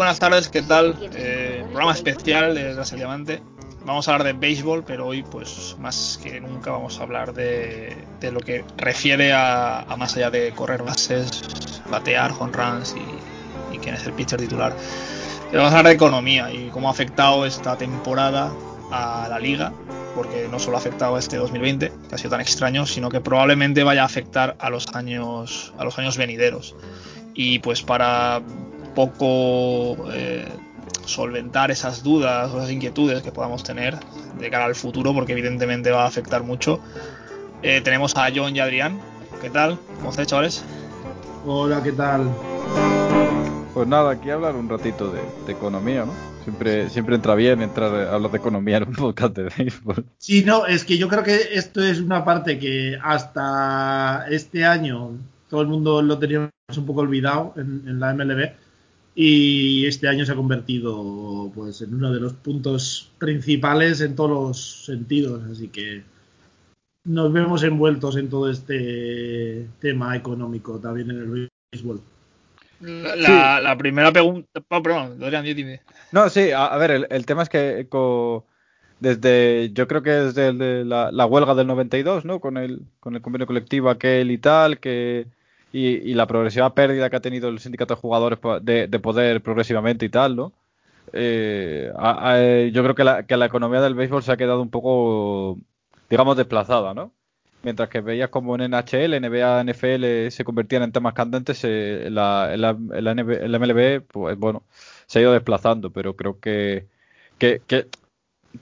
Buenas tardes, ¿qué tal? Eh, programa especial de Tras el Diamante. Vamos a hablar de béisbol, pero hoy, pues más que nunca, vamos a hablar de, de lo que refiere a, a, más allá de correr bases, batear, home runs y, y quién es el pitcher titular. Vamos a hablar de economía y cómo ha afectado esta temporada a la liga, porque no solo ha afectado a este 2020, que ha sido tan extraño, sino que probablemente vaya a afectar a los años, a los años venideros. Y pues para poco eh, solventar esas dudas o esas inquietudes que podamos tener de cara al futuro, porque evidentemente va a afectar mucho, eh, tenemos a John y Adrián. ¿Qué tal? ¿Cómo estáis, chavales? Hola, ¿qué tal? Pues nada, aquí hablar un ratito de, de economía, ¿no? Siempre, siempre entra bien entrar a hablar de economía en un podcast de béisbol. Sí, no, es que yo creo que esto es una parte que hasta este año todo el mundo lo teníamos un poco olvidado en, en la MLB y este año se ha convertido pues en uno de los puntos principales en todos los sentidos, así que nos vemos envueltos en todo este tema económico también en el béisbol. La, sí. la, primera pregunta. Oh, perdón, Dorian, dime. No, sí, a, a ver, el, el, tema es que co, desde, yo creo que desde el de la, la, huelga del 92, ¿no? Con el, con el convenio colectivo aquel y tal, que. Y, y la progresiva pérdida que ha tenido el sindicato de jugadores de, de poder progresivamente y tal, ¿no? Eh, a, yo creo que la, economía del béisbol se ha quedado un poco, digamos, desplazada, ¿no? mientras que veías como en NHL, NBA, NFL se convertían en temas candentes, eh, la, la, MLB, pues bueno, se ha ido desplazando, pero creo que, que,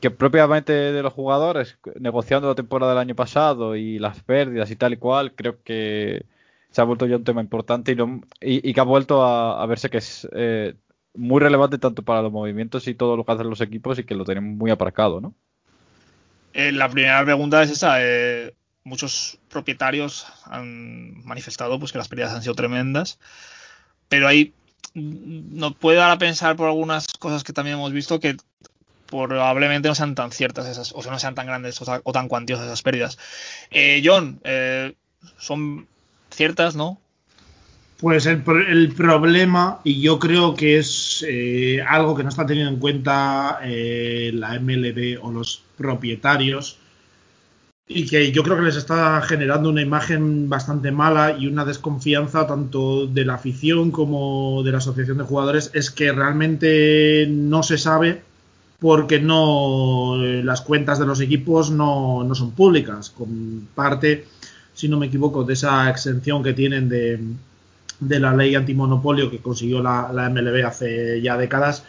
que, propiamente de los jugadores, negociando la temporada del año pasado y las pérdidas y tal y cual, creo que se ha vuelto ya un tema importante y, no, y, que ha vuelto a, verse que es eh, muy relevante tanto para los movimientos y todo lo que hacen los equipos y que lo tenemos muy aparcado, ¿no? Eh, la primera pregunta es esa. Eh, muchos propietarios han manifestado pues que las pérdidas han sido tremendas, pero ahí nos puede dar a pensar por algunas cosas que también hemos visto que probablemente no sean tan ciertas esas, o sea, no sean tan grandes o, o tan cuantiosas esas pérdidas. John, son ciertas, ¿no? Pues el, el, problema, y yo creo que es eh, algo que no está teniendo en cuenta eh, la MLB o los propietarios, y que yo creo que les está generando una imagen bastante mala y una desconfianza tanto de la afición como de la asociación de jugadores es que realmente no se sabe porque no las cuentas de los equipos no, no son públicas con parte si no me equivoco de esa exención que tienen de, de la ley antimonopolio que consiguió la, la MLB hace ya décadas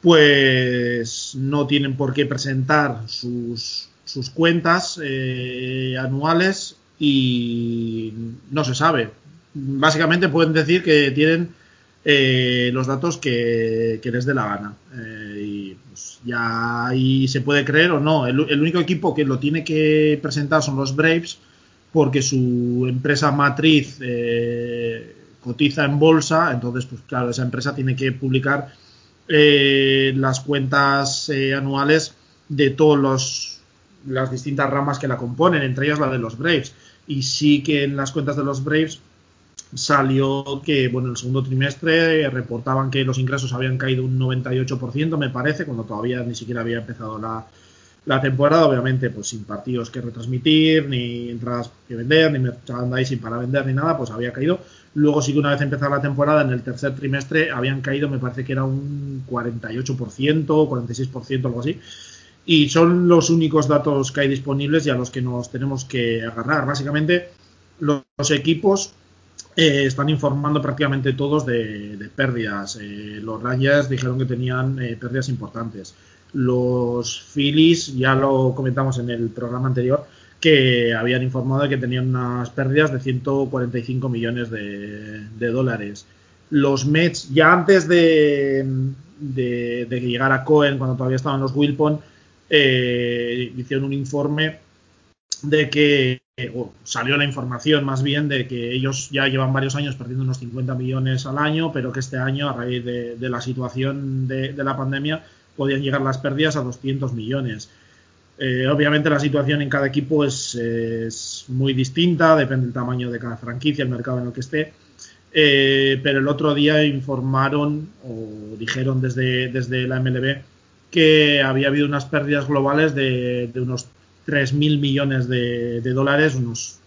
pues no tienen por qué presentar sus sus cuentas eh, anuales y no se sabe. Básicamente pueden decir que tienen eh, los datos que, les dé la gana. Eh, y pues ya ahí se puede creer o no. El, único equipo que lo tiene que presentar son los Braves porque su empresa matriz eh, cotiza en bolsa. Entonces, pues claro, esa empresa tiene que publicar eh, las cuentas eh, anuales de todos los las distintas ramas que la componen, entre ellas la de los Braves. Y sí que en las cuentas de los Braves salió que, bueno, el segundo trimestre reportaban que los ingresos habían caído un 98%, me parece, cuando todavía ni siquiera había empezado la, la temporada, obviamente, pues sin partidos que retransmitir, ni entradas que vender, ni merchandising para vender, ni nada, pues había caído. Luego sí que una vez empezada la temporada, en el tercer trimestre habían caído, me parece que era un 48%, 46%, algo así y son los únicos datos que hay disponibles y a los que nos tenemos que agarrar. Básicamente, los, equipos eh, están informando prácticamente todos de, de pérdidas. Eh, los Rangers dijeron que tenían eh, pérdidas importantes. Los Phillies, ya lo comentamos en el programa anterior, que habían informado de que tenían unas pérdidas de 145 millones de, dólares. Los Mets, ya antes de, de, de llegar a Cohen, cuando todavía estaban los Wilpon, eh, hicieron un informe de que o salió la información más bien de que ellos ya llevan varios años perdiendo unos 50 millones al año, pero que este año, a raíz de, la situación de, la pandemia, podían llegar las pérdidas a 200 millones. Eh, obviamente la situación en cada equipo es, es, muy distinta, depende del tamaño de cada franquicia, el mercado en el que esté. Eh, pero el otro día informaron o dijeron desde, desde la MLB que había habido unas pérdidas globales de, de unos 3.000 millones de, dólares, unos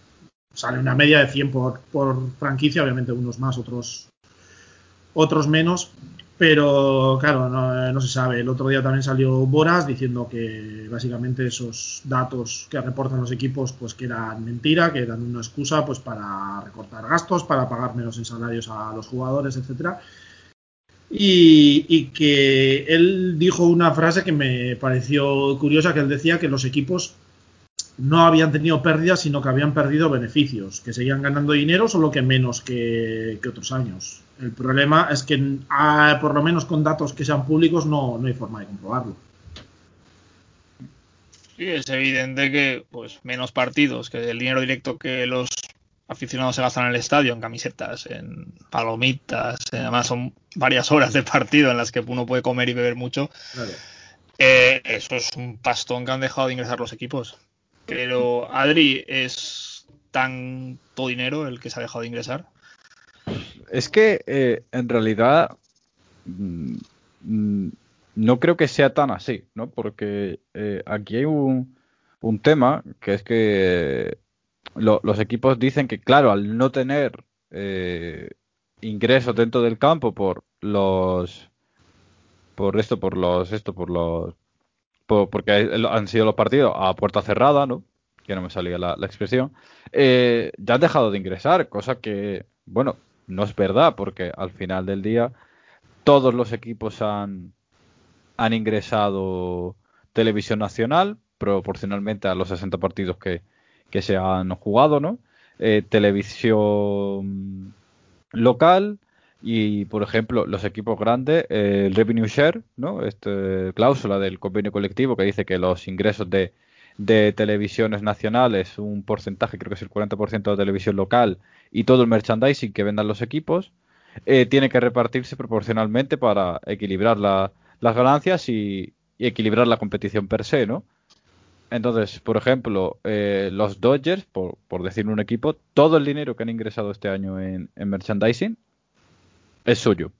sale una media de 100 por, por franquicia, obviamente unos más, otros, otros menos, pero claro, no, no, se sabe. El otro día también salió Boras diciendo que básicamente esos datos que reportan los equipos pues que eran mentira, que eran una excusa pues para recortar gastos, para pagar menos en salarios a los jugadores, etcétera. Y, y, que él dijo una frase que me pareció curiosa, que él decía que los equipos no habían tenido pérdidas, sino que habían perdido beneficios, que seguían ganando dinero, solo que menos que, que otros años. El problema es que, ah, por lo menos con datos que sean públicos, no, no hay forma de comprobarlo. Sí, es evidente que pues menos partidos, que el dinero directo que los aficionados se gastan en el estadio, en camisetas, en palomitas, además son varias horas de partido en las que uno puede comer y beber mucho. Claro. Eh, eso es un pastón que han dejado de ingresar los equipos. Pero Adri, ¿es tanto dinero el que se ha dejado de ingresar? Es que eh, en realidad mmm, no creo que sea tan así, ¿no? Porque eh, aquí hay un, un, tema que es que lo, los equipos dicen que, claro, al no tener eh, ingresos dentro del campo por los por esto, por los esto, por los porque han sido los partidos a puerta cerrada, ¿no? Que no me salía la, la expresión. Eh, ya han dejado de ingresar, cosa que, bueno, no es verdad, porque al final del día todos los equipos han, han ingresado televisión nacional proporcionalmente a los 60 partidos que, que se han jugado, ¿no? Eh, televisión local y, por ejemplo, los equipos grandes, eh, el revenue share, ¿no? Esta cláusula del convenio colectivo que dice que los ingresos de, de televisiones nacionales, un porcentaje, creo que es el 40% de televisión local y todo el merchandising que vendan los equipos, eh, tiene que repartirse proporcionalmente para equilibrar la, las ganancias y, equilibrar la competición per se, ¿no? Entonces, por ejemplo, eh, los Dodgers, por, por, decir un equipo, todo el dinero que han ingresado este año en merchandising es suyo.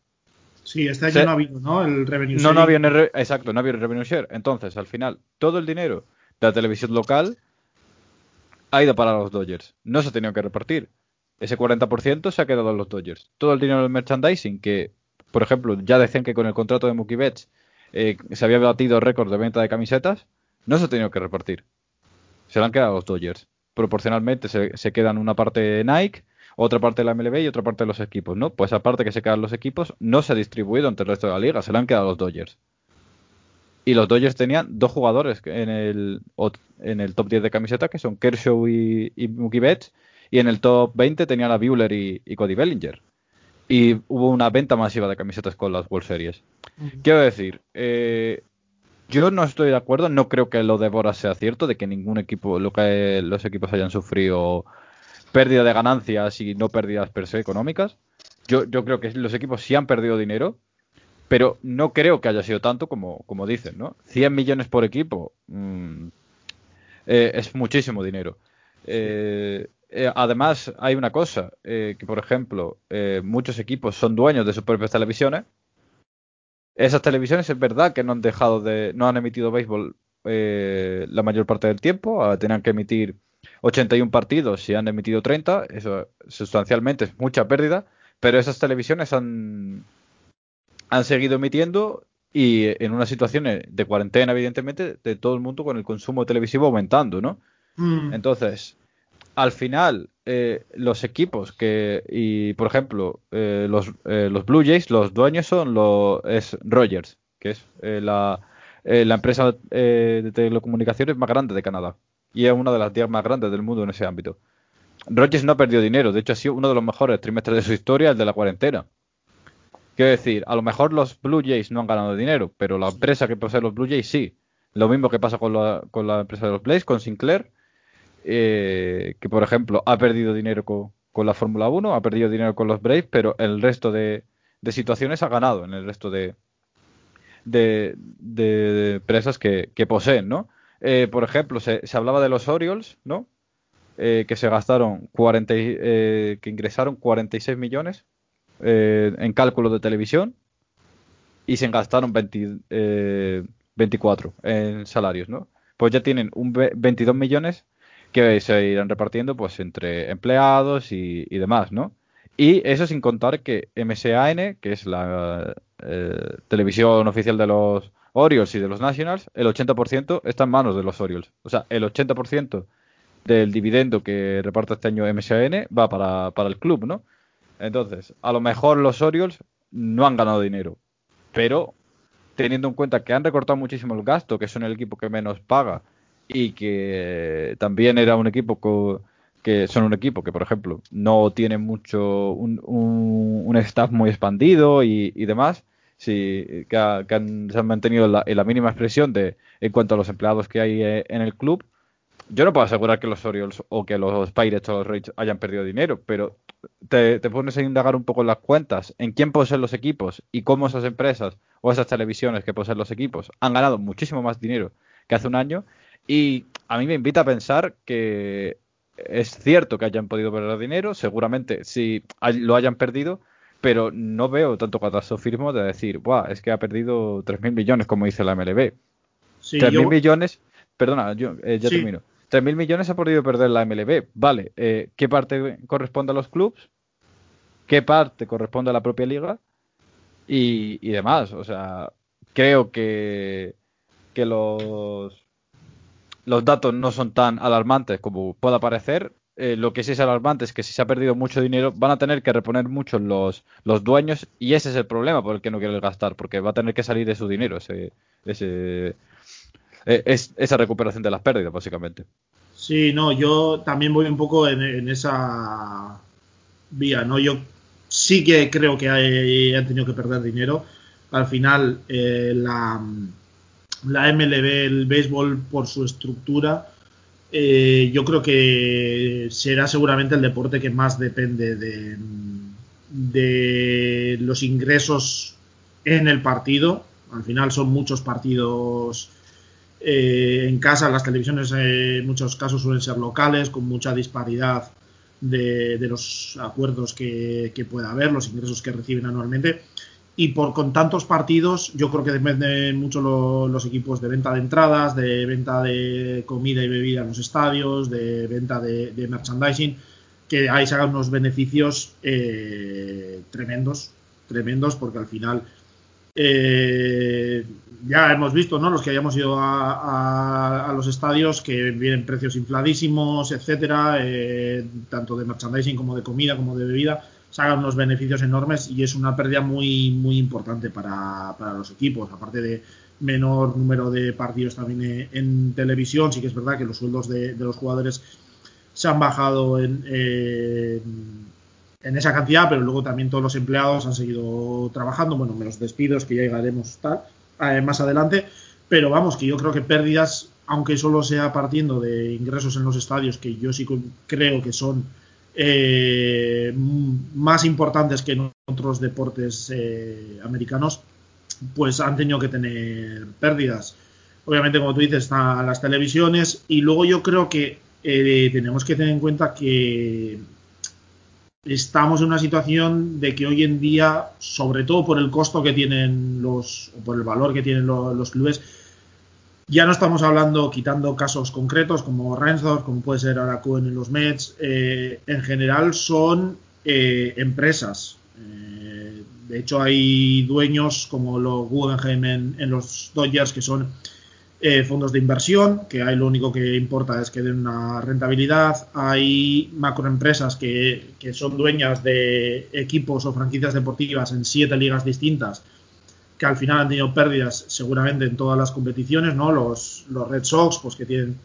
Sí, este año Se, no ha habido, ¿no? El revenue no, share. No, había, re, exacto, no había el revenue share. Entonces, al final, todo el dinero de la televisión local ha ido para los Dodgers. No se ha tenido que repartir ese 40% se ha quedado en los Dodgers. Todo el dinero del merchandising, que por ejemplo ya decían que con el contrato de Mookie Betts eh, se había batido récord de venta de camisetas, no se ha tenido que repartir. Se lo han quedado los Dodgers. Proporcionalmente se, se quedan una parte de Nike, otra parte de la MLB y otra parte de los equipos, ¿no? Pues aparte que se quedan los equipos, no se ha distribuido entre el resto de la liga, se lo han quedado los Dodgers. Y los Dodgers tenían dos jugadores en el, en el top 10 de camiseta, que son Kershaw y, y Mookie Betts, y en el top 20 tenían a Bueller y, y, Cody Bellinger. Y hubo una venta masiva de camisetas con las World Series. Uh -huh. Quiero decir, eh, yo no estoy de acuerdo, no creo que lo de Boras sea cierto, de que ningún equipo, lo que los equipos hayan sufrido pérdida de ganancias y no pérdidas per se económicas. Yo, yo creo que los equipos sí han perdido dinero, pero no creo que haya sido tanto como, dicen, ¿no? 100 millones por equipo mmm, eh, es muchísimo dinero. Eh, eh, además, hay una cosa, eh, que por ejemplo, muchos equipos son dueños de sus propias televisiones. Esas televisiones es verdad que no han dejado de, no han emitido béisbol la mayor parte del tiempo, uh, tenían que emitir 81 partidos y han emitido 30, eso sustancialmente es mucha pérdida, pero esas televisiones han, han seguido emitiendo y en una situación de cuarentena, evidentemente, de todo el mundo con el consumo televisivo aumentando, ¿no? Mm. Entonces, al final, eh, los equipos que, y por ejemplo, eh, los, eh, los, Blue Jays, los dueños son los, es Rogers, que es eh, la, la, empresa de telecomunicaciones más grande de Canadá. Y es una de las 10 más grandes del mundo en ese ámbito. Rogers no ha perdido dinero, de hecho ha sido uno de los mejores trimestres de su historia, el de la cuarentena. Quiero decir, a lo mejor los Blue Jays no han ganado dinero, pero la empresa que posee los Blue Jays sí. Lo mismo que pasa con la, con la empresa de los Blaze, con Sinclair, eh, que por ejemplo ha perdido dinero con, la Fórmula 1, ha perdido dinero con los Braves, pero el resto de, situaciones ha ganado en el resto de, de, de empresas que, que, poseen, ¿no? Eh, por ejemplo, se, se, hablaba de los Orioles, ¿no? Eh, que se gastaron 40, eh, que ingresaron 46 millones eh, en cálculo de televisión y se gastaron 24 en salarios, ¿no? Pues ya tienen un 22 millones que se irán repartiendo pues entre empleados y, demás, ¿no? Y eso sin contar que MSAN, que es la televisión oficial de los Orioles y de los Nationals, el 80% está en manos de los Orioles. O sea, el 80% del dividendo que reparte este año MSN va para, el club, ¿no? Entonces, a lo mejor los Orioles no han ganado dinero, pero teniendo en cuenta que han recortado muchísimo el gasto, que son el equipo que menos paga y que también era un equipo que son un equipo que, por ejemplo, no tiene mucho un, staff muy expandido y demás, sí, que, se han mantenido en la, mínima expresión de en cuanto a los empleados que hay eh, en el club. Yo no puedo asegurar que los Orioles o que los Pirates o los Rays hayan perdido dinero, pero te, pones a indagar un poco en las cuentas, en quién poseen los equipos y cómo esas empresas o esas televisiones que poseen los equipos han ganado muchísimo más dinero que hace un año. Y a mí me invita a pensar que es cierto que hayan podido perder dinero, seguramente si lo hayan perdido, pero no veo tanto catastrofismo de decir, Buah, es que ha perdido 3.000 millones, como dice la MLB. Sí, 3.000 millones, perdona, yo eh, ya termino. 3.000 millones ha podido perder la MLB. Vale, eh, ¿qué parte corresponde a los clubes? ¿Qué parte corresponde a la propia liga? Y, y demás. O sea, creo que, que los, los datos no son tan alarmantes como pueda parecer. Eh, lo que sí es alarmante es que si se ha perdido mucho dinero, van a tener que reponer mucho los, los dueños y ese es el problema por el que no quieren gastar, porque va a tener que salir de su dinero ese, ese, e, es, esa recuperación de las pérdidas, básicamente. Sí, no, yo también voy un poco en, esa vía, ¿no? Yo sí que creo que han tenido que perder dinero. Al final, eh, la, la MLB, el béisbol, por su estructura, eh, yo creo que será seguramente el deporte que más depende de, de los ingresos en el partido. Al final son muchos partidos eh, en casa, las televisiones eh, en muchos casos suelen ser locales, con mucha disparidad de, los acuerdos que, que, pueda haber, los ingresos que reciben anualmente y por con tantos partidos yo creo que dependen mucho los equipos de venta de entradas, de venta de comida y bebida en los estadios, de venta de, merchandising, que ahí se hagan unos beneficios eh, tremendos, tremendos, porque al final eh, ya hemos visto, ¿no? Los que hayamos ido a, los estadios que vienen precios infladísimos, etcétera, eh, tanto de merchandising como de comida como de bebida hagan unos beneficios enormes y es una pérdida muy, muy importante para, los equipos. Aparte de menor número de partidos también en televisión, sí que es verdad que los sueldos de, los jugadores se han bajado en, en esa cantidad, pero luego también todos los empleados han seguido trabajando, bueno, menos despidos que ya llegaremos tal, eh, más adelante, pero vamos, que yo creo que pérdidas, aunque solo sea partiendo de ingresos en los estadios, que yo sí creo que son eh, más importantes que en otros deportes eh, americanos, pues han tenido que tener pérdidas. Obviamente, como tú dices, están las televisiones y luego yo creo que eh, tenemos que tener en cuenta que estamos en una situación de que hoy en día, sobre todo por el costo que tienen los, o por el valor que tienen los clubes, ya no estamos hablando, quitando casos concretos como Reinsdorf, como puede ser Araku en los Mets, eh, en general son eh, empresas. Eh, de hecho, hay dueños como los Guggenheim en, los Dodgers que son fondos de inversión, que ahí lo único que importa es que den una rentabilidad. Hay macroempresas que, que son dueñas de equipos o franquicias deportivas en siete ligas distintas que al final han tenido pérdidas seguramente en todas las competiciones, ¿no? Los, los Red Sox, pues que tienen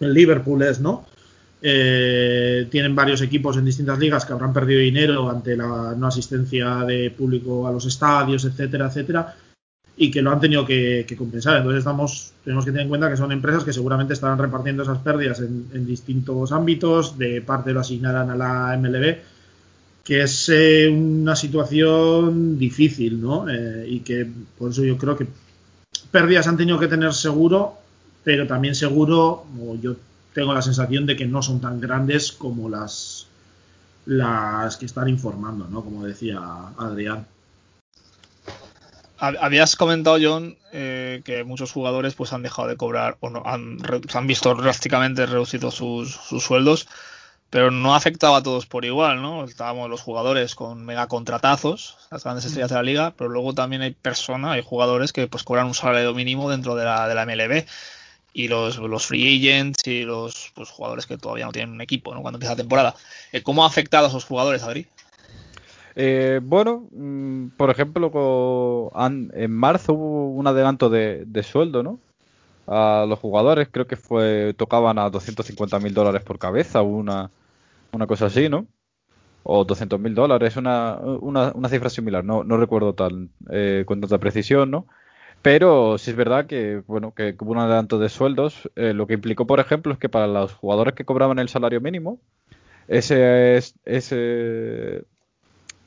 el Liverpool es, ¿no? Eh, tienen varios equipos en distintas ligas que habrán perdido dinero ante la no asistencia de público a los estadios, etcétera, etcétera, y que lo han tenido que, compensar. Entonces estamos, tenemos que tener en cuenta que son empresas que seguramente estarán repartiendo esas pérdidas en, en distintos ámbitos, de parte lo asignarán a la MLB que es eh, una situación difícil, ¿no? Eh, y que por eso yo creo que pérdidas han tenido que tener seguro, pero también seguro, o yo tengo la sensación de que no son tan grandes como las las que están informando, ¿no? Como decía Adrián. Habías comentado, John, eh, que muchos jugadores pues han dejado de cobrar o no, han, han visto drásticamente reducidos sus, sus, sueldos, pero no afectaba a todos por igual, ¿no? Estábamos los jugadores con mega contratazos, las grandes estrellas de la liga, pero luego también hay personas, hay jugadores que pues cobran un salario mínimo dentro de la, de la MLB y los, los free agents y los pues, jugadores que todavía no tienen un equipo ¿no? cuando empieza la temporada. Eh, ¿Cómo ha afectado a esos jugadores, Adri? Eh, bueno, mm, por ejemplo, en marzo hubo un adelanto de, sueldo, ¿no? A los jugadores, creo que fue tocaban a 250 mil dólares por cabeza, una, una cosa así, ¿no? O 200 mil dólares, una, una, una, cifra similar, no, no recuerdo tal, eh, con tanta precisión, ¿no? Pero sí es verdad que, bueno, que hubo un adelanto de sueldos, eh, lo que implicó, por ejemplo, es que para los jugadores que cobraban el salario mínimo, ese, ese,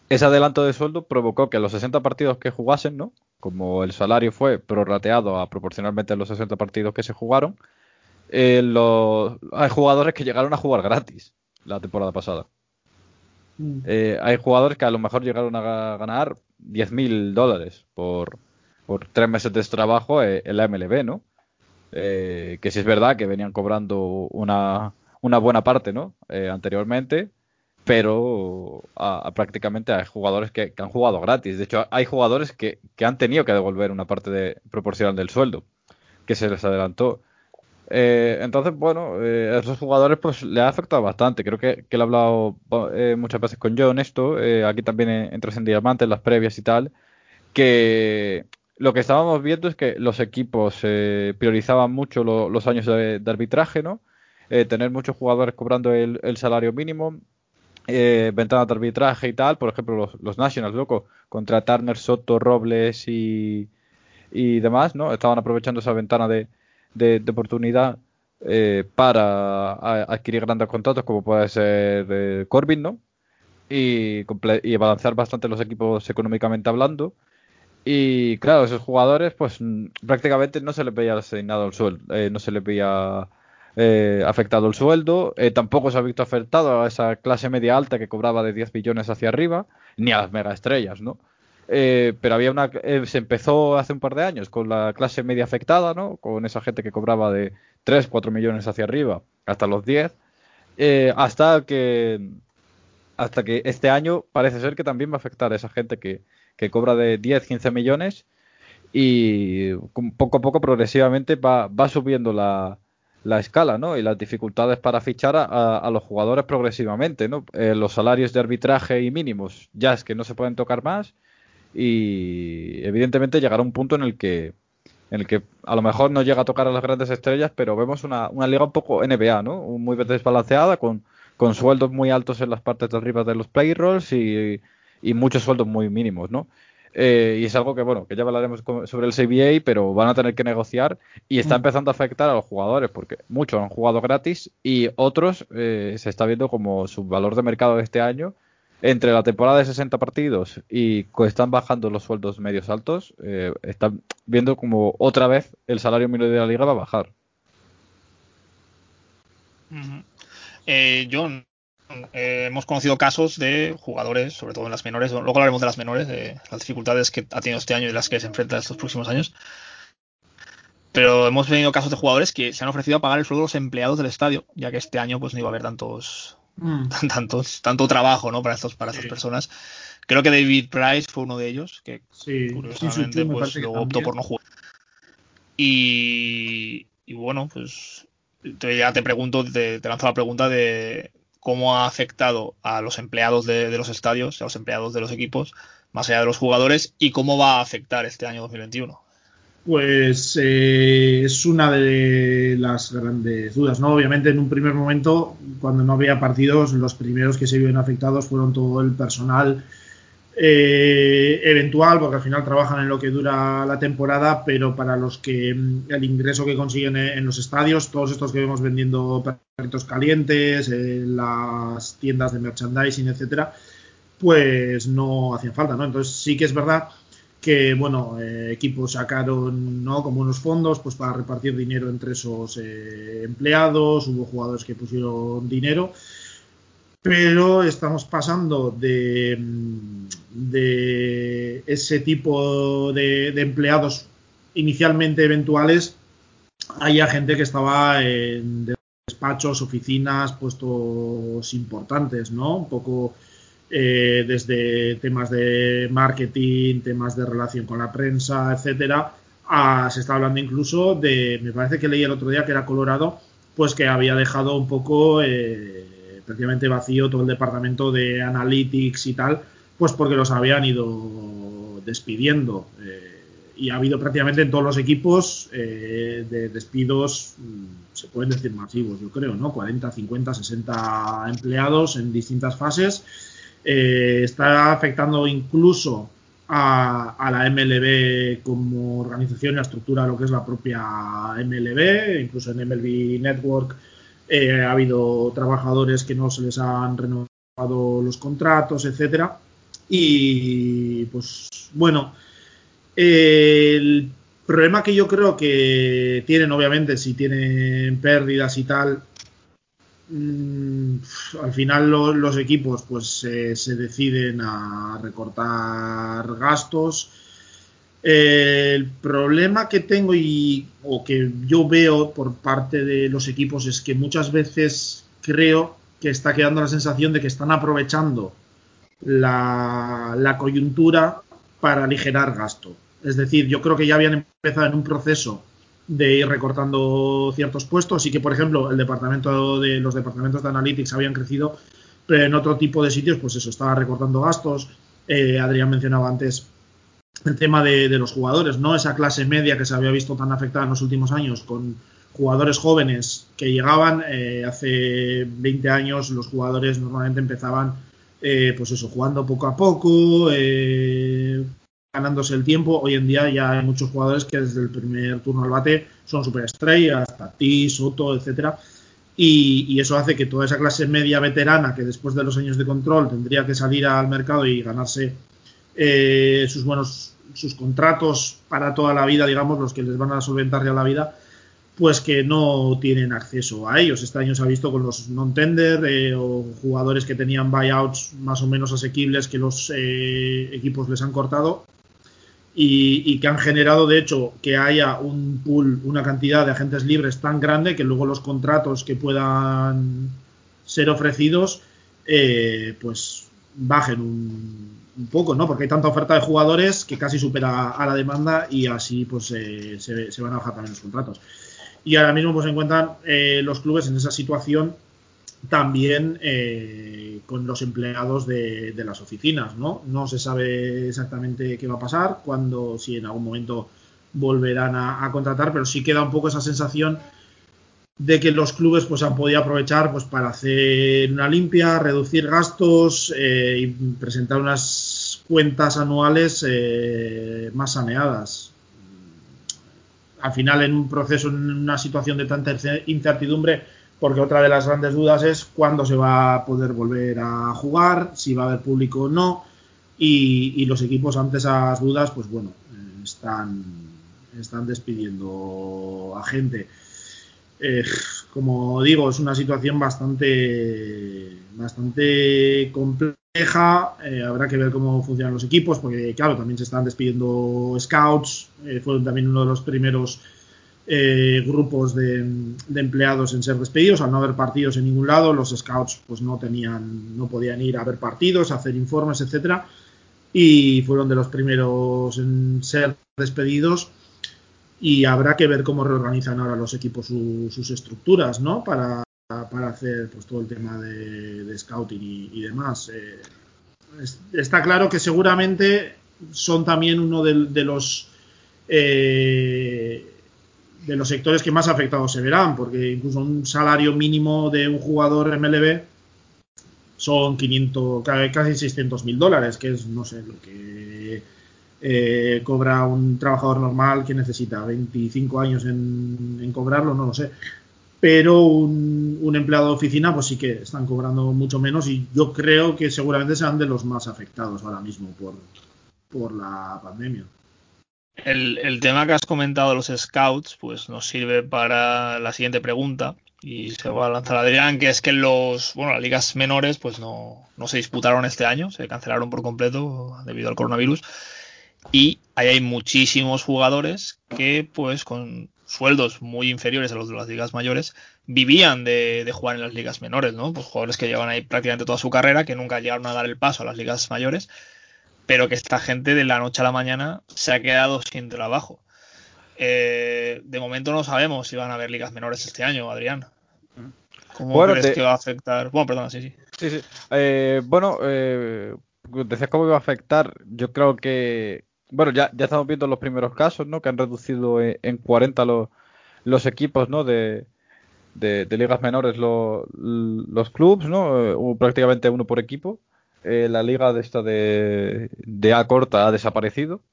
ese adelanto de sueldo provocó que los 60 partidos que jugasen, ¿no? Como el salario fue prorrateado a proporcionalmente a los 60 partidos que se jugaron, eh, los, hay jugadores que llegaron a jugar gratis la temporada pasada. Mm. Eh, hay jugadores que a lo mejor llegaron a ganar 10.000 dólares por, por tres meses de trabajo eh, en la MLB, ¿no? Eh, que sí es verdad que venían cobrando una, una buena parte, ¿no? Eh, anteriormente, pero a, prácticamente hay jugadores que, han jugado gratis. De hecho, hay jugadores que, que, han tenido que devolver una parte de, proporcional del sueldo, que se les adelantó. Entonces, bueno, a esos jugadores pues le ha afectado bastante. Creo que, que lo he hablado muchas veces con John esto, aquí también en, en Diamantes, las previas y tal, que lo que estábamos viendo es que los equipos eh, priorizaban mucho los años de, arbitraje, ¿no? Eh, tener muchos jugadores cobrando el, salario mínimo, eh, ventanas de arbitraje y tal. Por ejemplo, los, Nationals, loco, contra Turner, Soto, Robles y, demás, ¿no? Estaban aprovechando esa ventana de, oportunidad para adquirir grandes contratos, como puede ser Corbin, ¿no? Y, y balancear bastante los equipos económicamente hablando. Y claro, esos jugadores, pues mm, prácticamente no se les veía asignado el sueldo, eh, no se les veía eh, afectado el sueldo, eh, tampoco se ha visto afectado a esa clase media alta que cobraba de 10 millones hacia arriba, ni a las mega estrellas, ¿no? Pero había una, se empezó hace un par de años con la clase media afectada, ¿no? Con esa gente que cobraba de 3, 4 millones hacia arriba, hasta los 10, hasta que hasta que este año parece ser que también va a afectar a esa gente que, que cobra de 10, 15 millones y poco a poco progresivamente va, va subiendo la, la, escala ¿no? y las dificultades para fichar a, a los jugadores progresivamente. ¿no? Eh, los salarios de arbitraje y mínimos ya es que no se pueden tocar más y evidentemente llegará un punto en el que en el que a lo mejor no llega a tocar a las grandes estrellas, pero vemos una, una liga un poco NBA, ¿no? Muy desbalanceada, con, con sueldos muy altos en las partes de arriba de los payrolls y, y muchos sueldos muy mínimos, ¿no? Eh, y es algo que, bueno, que ya hablaremos sobre el CBA, pero van a tener que negociar y está mm. empezando a afectar a los jugadores porque muchos han jugado gratis y otros eh, se está viendo como su valor de mercado de este año entre la temporada de 60 partidos y están bajando los sueldos medios altos, eh, están viendo como otra vez el salario mínimo de la liga va a bajar. John, eh, hemos conocido casos de jugadores, sobre todo en las menores, luego hablaremos de las menores, de las dificultades que ha tenido este año y las que se enfrenta estos próximos años. Pero hemos tenido casos de jugadores que se han ofrecido a pagar el sueldo de los empleados del estadio, ya que este año pues no iba a haber tantos, mm. tantos tanto trabajo ¿no? para, estos, para estas personas. Creo que David Price fue uno de ellos, que curiosamente pues, luego optó por no jugar. Y, bueno, pues ya te pregunto, te lanzo la pregunta de cómo ha afectado a los empleados de, los estadios, a los empleados de los equipos, más allá de los jugadores, y cómo va a afectar este año 2021. Pues eh, es una de las grandes dudas, ¿no? Obviamente en un primer momento, cuando no había partidos, los primeros que se vieron afectados fueron todo el personal eh, eventual, porque al final trabajan en lo que dura la temporada, pero para los que mm, el ingreso que consiguen en los estadios, todos estos que vemos vendiendo perritos calientes, en las tiendas de merchandising, etcétera, pues no hacían falta, ¿no? Entonces sí que es verdad que bueno eh, equipos sacaron no como unos fondos pues para repartir dinero entre esos eh, empleados. Hubo jugadores que pusieron dinero. Pero estamos pasando de, de ese tipo de, empleados inicialmente eventuales. A gente que estaba en despachos, oficinas, puestos importantes, ¿no? Un poco eh, desde temas de marketing, temas de relación con la prensa, etcétera, se está hablando incluso de, me parece que leí el otro día que era Colorado, pues que había dejado un poco eh, prácticamente vacío todo el departamento de analytics y tal, pues porque los habían ido despidiendo. Eh, y ha habido prácticamente en todos los equipos eh, de despidos, mm, se pueden decir masivos, yo creo, ¿no? 40, 50, 60 empleados en distintas fases. Eh, está afectando incluso a, la MLB como organización y la estructura de lo que es la propia MLB, incluso en MLB Network eh, ha habido trabajadores que no se les han renovado los contratos, etcétera. Y pues bueno, el problema que yo creo que tienen, obviamente, si tienen pérdidas y tal, mm, al final los equipos pues eh, se deciden a recortar gastos el problema que tengo y o que yo veo por parte de los equipos es que muchas veces creo que está quedando la sensación de que están aprovechando la, coyuntura para aligerar gasto. Es decir, yo creo que ya habían empezado en un proceso de ir recortando ciertos puestos y que, por ejemplo, el departamento de los departamentos de analytics habían crecido, pero en otro tipo de sitios, pues eso, estaba recortando gastos. Eh, Adrián mencionaba antes el tema de, los jugadores, ¿no? Esa clase media que se había visto tan afectada en los últimos años con jugadores jóvenes que llegaban eh, hace 20 años los jugadores normalmente empezaban eh, pues eso jugando poco a poco eh, ganándose el tiempo hoy en día ya hay muchos jugadores que desde el primer turno al bate son superestrellas Tati, Soto etcétera y, eso hace que toda esa clase media veterana que después de los años de control tendría que salir al mercado y ganarse sus buenos sus contratos para toda la vida, digamos, los que les van a solventar ya la vida, pues que no tienen acceso a ellos. Este año se ha visto con los non-tender eh, o jugadores que tenían buyouts más o menos asequibles que los eh, equipos les han cortado y, que han generado, de hecho, que haya un pool, una cantidad de agentes libres tan grande que luego los contratos que puedan ser ofrecidos, eh, pues bajen un, un poco, ¿no? Porque hay tanta oferta de jugadores que casi supera a la demanda y así pues eh, se, van a bajar también los contratos. Y ahora mismo pues se encuentran eh, los clubes en esa situación también eh, con los empleados de, las oficinas, ¿no? No se sabe exactamente qué va a pasar, cuando, si en algún momento volverán a, a contratar, pero sí queda un poco esa sensación de que los clubes pues han podido aprovechar pues para hacer una limpia, reducir gastos eh, y presentar unas cuentas anuales eh, más saneadas. Al final en un proceso, en una situación de tanta incertidumbre, porque otra de las grandes dudas es cuándo se va a poder volver a jugar, si va a haber público o no, y, los equipos ante esas dudas, pues bueno, eh, están, están despidiendo a gente. Eh, como digo, es una situación bastante, bastante compleja. Eh, habrá que ver cómo funcionan los equipos, porque claro, también se están despidiendo scouts. Eh, fueron también uno de los primeros grupos de, empleados en ser despedidos. Al no haber partidos en ningún lado, los scouts pues no tenían, no podían ir a ver partidos, a hacer informes, etcétera. Y fueron de los primeros en ser despedidos y habrá que ver cómo reorganizan ahora los equipos sus estructuras, ¿no? Para, para, hacer pues todo el tema de, scouting y, demás. Eh, está claro que seguramente son también uno de, los eh, de los sectores que más afectados se verán, porque incluso un salario mínimo de un jugador MLB son 500, casi 600 mil dólares, que es, no sé, lo que eh, cobra un trabajador normal que necesita 25 años en, cobrarlo, no lo sé. Pero un, empleado de oficina, pues sí que están cobrando mucho menos y yo creo que seguramente serán de los más afectados ahora mismo por, por la pandemia. El, tema que has comentado de los scouts, pues nos sirve para la siguiente pregunta, y se va a lanzar Adrián, que es que los, bueno, las ligas menores pues no, no se disputaron este año, se cancelaron por completo debido al coronavirus. Y ahí hay muchísimos jugadores que pues con sueldos muy inferiores a los de las ligas mayores vivían de, de, jugar en las ligas menores, ¿no? Pues jugadores que llevan ahí prácticamente toda su carrera, que nunca llegaron a dar el paso a las ligas mayores, pero que esta gente de la noche a la mañana se ha quedado sin trabajo. Eh, de momento no sabemos si van a haber ligas menores este año, Adrián. ¿Cómo Bueno, crees te- que va a afectar? Bueno, perdona, sí, sí. Sí, sí. Eh, bueno, eh, decías cómo iba a afectar. Yo creo que, bueno, ya, ya estamos viendo los primeros casos, ¿no? Que han reducido en 40 los, los equipos, ¿no? De, de, de ligas menores, lo- los clubs, ¿no? Eh, prácticamente uno por equipo. Eh, la liga de esta de, de A corta ha desaparecido,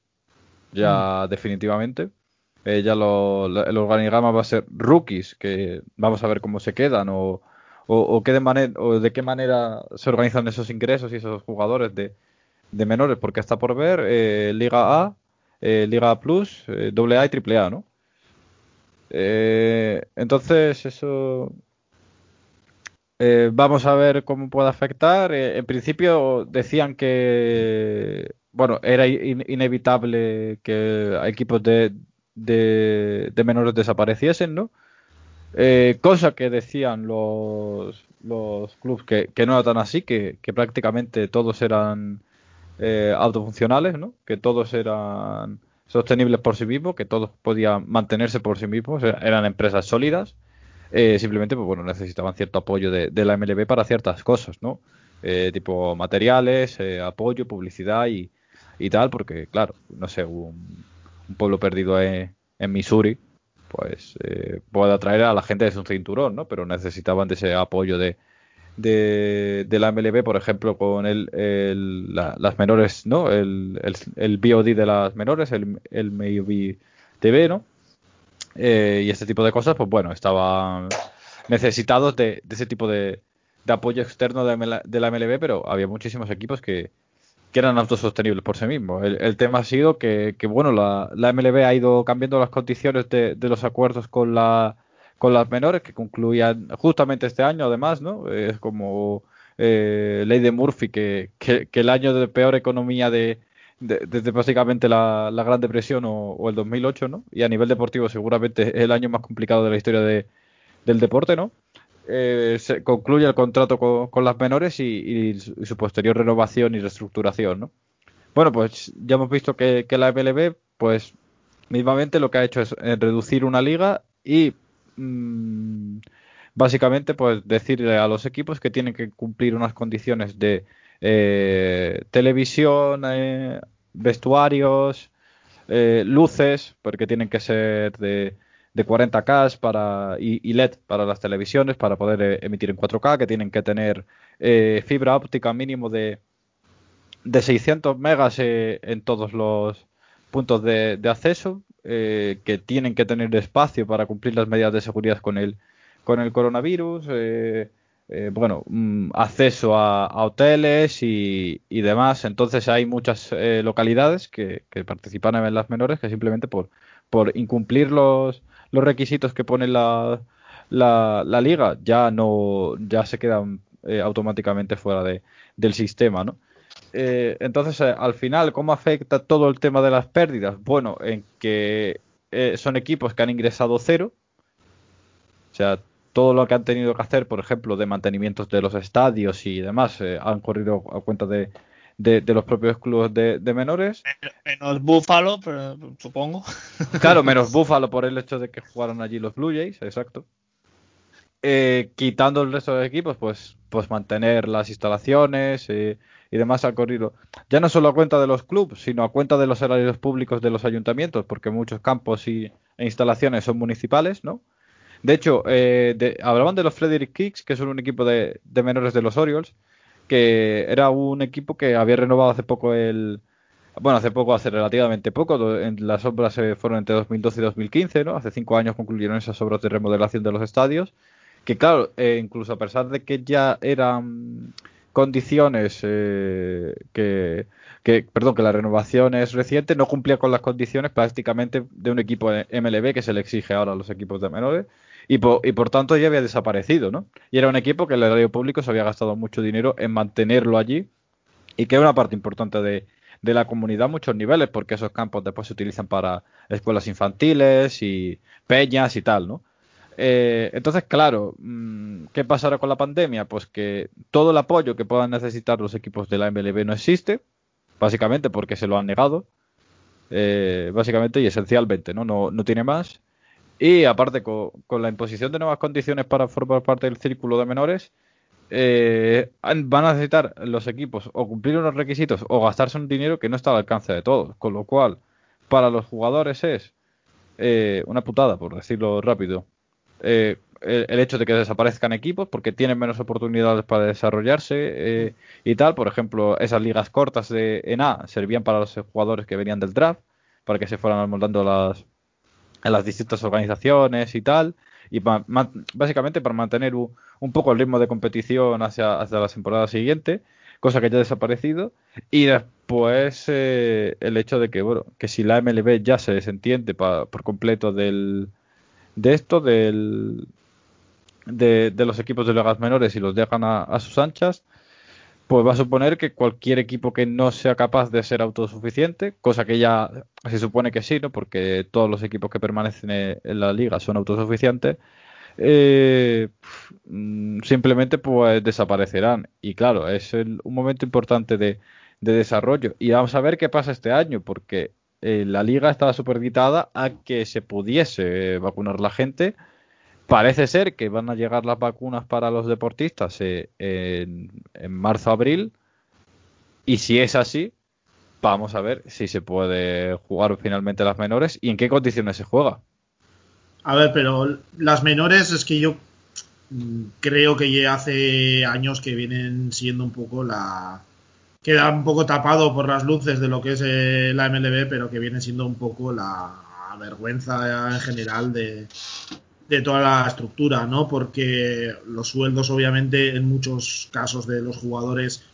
ya definitivamente. Eh, ya lo- el organigrama va a ser rookies, que vamos a ver cómo se quedan o, o, o qué de, manera, o de qué manera se organizan esos ingresos y esos jugadores de, de menores, porque está por ver eh, Liga A, eh, Liga Plus, eh, doble A y triple A, ¿no? Eh, entonces, eso eh, vamos a ver cómo puede afectar. Eh, en principio decían que, bueno, era in- inevitable que equipos de, de, de menores desapareciesen, ¿no? Eh, cosa que decían los, los clubes que, que no era tan así, que, que prácticamente todos eran autofuncionales, ¿no? Que todos eran sostenibles por sí mismos, que todos podían mantenerse por sí mismos, era- eran empresas sólidas. Eh, simplemente, pues bueno, necesitaban cierto apoyo de, la MLB para ciertas cosas, ¿no? Eh, tipo materiales, eh, apoyo, publicidad y, y tal, porque claro, no sé, un, pueblo perdido en, en Missouri, pues eh, puede atraer a la gente de su cinturón, ¿no? Pero necesitaban de ese apoyo de, de, la MLB, por ejemplo, con el, el- la- las menores, ¿no? El, el, el VOD de las menores, el, el MLB TV, ¿no? Eh, y este tipo de cosas, pues bueno, estaban necesitados de, de ese tipo de, de apoyo externo de, la MLB, pero había muchísimos equipos que, eran autosostenibles por sí mismos. El, tema ha sido que, bueno, la, la MLB ha ido cambiando las condiciones de, los acuerdos con la con las menores que concluían justamente este año, además, ¿no? Es como eh, ley de Murphy, que, que el año de peor economía de, de- desde básicamente la, Gran Depresión o, el 2008, ¿no? Y a nivel deportivo seguramente es el año más complicado de la historia de, del deporte, ¿no? Eh, se concluye el contrato con, las menores y, su posterior renovación y reestructuración, ¿no? Bueno, pues ya hemos visto que, que la MLB, pues mismamente lo que ha hecho es eh, reducir una liga y mm, básicamente pues decirle a los equipos que tienen que cumplir unas condiciones de eh, televisión, eh, vestuarios, eh, luces, porque tienen que ser de, de 40K para, y, LED para las televisiones para poder eh, emitir en 4K, que tienen que tener eh, fibra óptica mínimo de, de 600 megas eh, en todos los puntos de, de acceso, que tienen que tener espacio para cumplir las medidas de seguridad con el, con el coronavirus, eh, bueno, mm, acceso a, hoteles y, y demás. Entonces hay muchas eh, localidades que, que participan en las menores que simplemente por, por incumplir los, los requisitos que pone la, la, liga ya no ya se quedan eh, automáticamente fuera de, del sistema, ¿no? Entonces, al final, ¿cómo afecta todo el tema de las pérdidas? Bueno, en que son equipos que han ingresado cero, o sea, todo lo que han tenido que hacer, por ejemplo, de mantenimientos de los estadios y demás, eh, han corrido a cuenta de, de, de los propios clubes de, de menores. Menos pero, supongo. Claro, menos Buffalo por el hecho de que jugaron allí los Blue Jays, exacto. Eh, quitando el resto de equipos, pues, pues mantener las instalaciones eh, y demás han corrido. Ya no solo a cuenta de los clubes, sino a cuenta de los salarios públicos de los ayuntamientos, porque muchos campos y, e instalaciones son municipales, ¿no? De hecho, eh, de- hablaban de los Frederick Kicks, que son un equipo de, de menores de los Orioles, que era un equipo que había renovado hace poco el, bueno, hace poco, hace relativamente poco, en- las obras eh, fueron entre 2012 y 2015, ¿no? Hace cinco años concluyeron esas obras de remodelación de los estadios, que claro, eh, incluso a pesar de que ya eran condiciones eh, que, perdón, que la renovación es reciente, no cumplía con las condiciones prácticamente de un equipo MLB que se le exige ahora a los equipos de menores, y por, y por tanto ya había desaparecido, ¿no? Y era un equipo que el erario público se había gastado mucho dinero en mantenerlo allí y que era una parte importante de, de la comunidad a muchos niveles, porque esos campos después se utilizan para escuelas infantiles y peñas y tal, ¿no? Eh, entonces, claro, mm, ¿qué pasará con la pandemia? Pues que todo el apoyo que puedan necesitar los equipos de la MLB no existe, básicamente porque se lo han negado, eh, básicamente y esencialmente, ¿no? ¿no? No tiene más. Y aparte, con, la imposición de nuevas condiciones para formar parte del círculo de menores, eh, van a necesitar los equipos o cumplir unos requisitos o gastarse un dinero que no está al alcance de todos. Con lo cual, para los jugadores es una putada, por decirlo rápido, eh, el, hecho de que desaparezcan equipos porque tienen menos oportunidades para desarrollarse eh, y tal. Por ejemplo, esas ligas cortas de ENA servían para los jugadores que venían del draft, para que se fueran moldando las, en las distintas organizaciones y tal. Y básicamente para mantener un, poco el ritmo de competición hacia, hacia la temporada siguiente, cosa que ya ha desaparecido. Y después eh, el hecho de que, bueno, que si la MLB ya se desentiende por completo del, de esto, del, de, los equipos de ligas menores y los dejan a, sus anchas, pues va a suponer que cualquier equipo que no sea capaz de ser autosuficiente, cosa que ya se supone que sí, ¿no? porque todos los equipos que permanecen en la liga son autosuficientes, eh, mm, simplemente pues desaparecerán. Y claro, es un momento importante de, de desarrollo. Y vamos a ver qué pasa este año, porque eh, la liga estaba supeditada a que se pudiese vacunar la gente. Parece ser que van a llegar las vacunas para los deportistas eh, en, marzo-abril. Y si es así, vamos a ver si se puede jugar finalmente las menores y en qué condiciones se juega. A ver, pero las menores es que yo mm, creo que ya hace años que vienen siendo un poco la, queda un poco tapado por las luces de lo que es eh, la MLB, pero que viene siendo un poco la vergüenza en general de, toda la estructura, ¿no? Porque los sueldos, obviamente, en muchos casos de los jugadores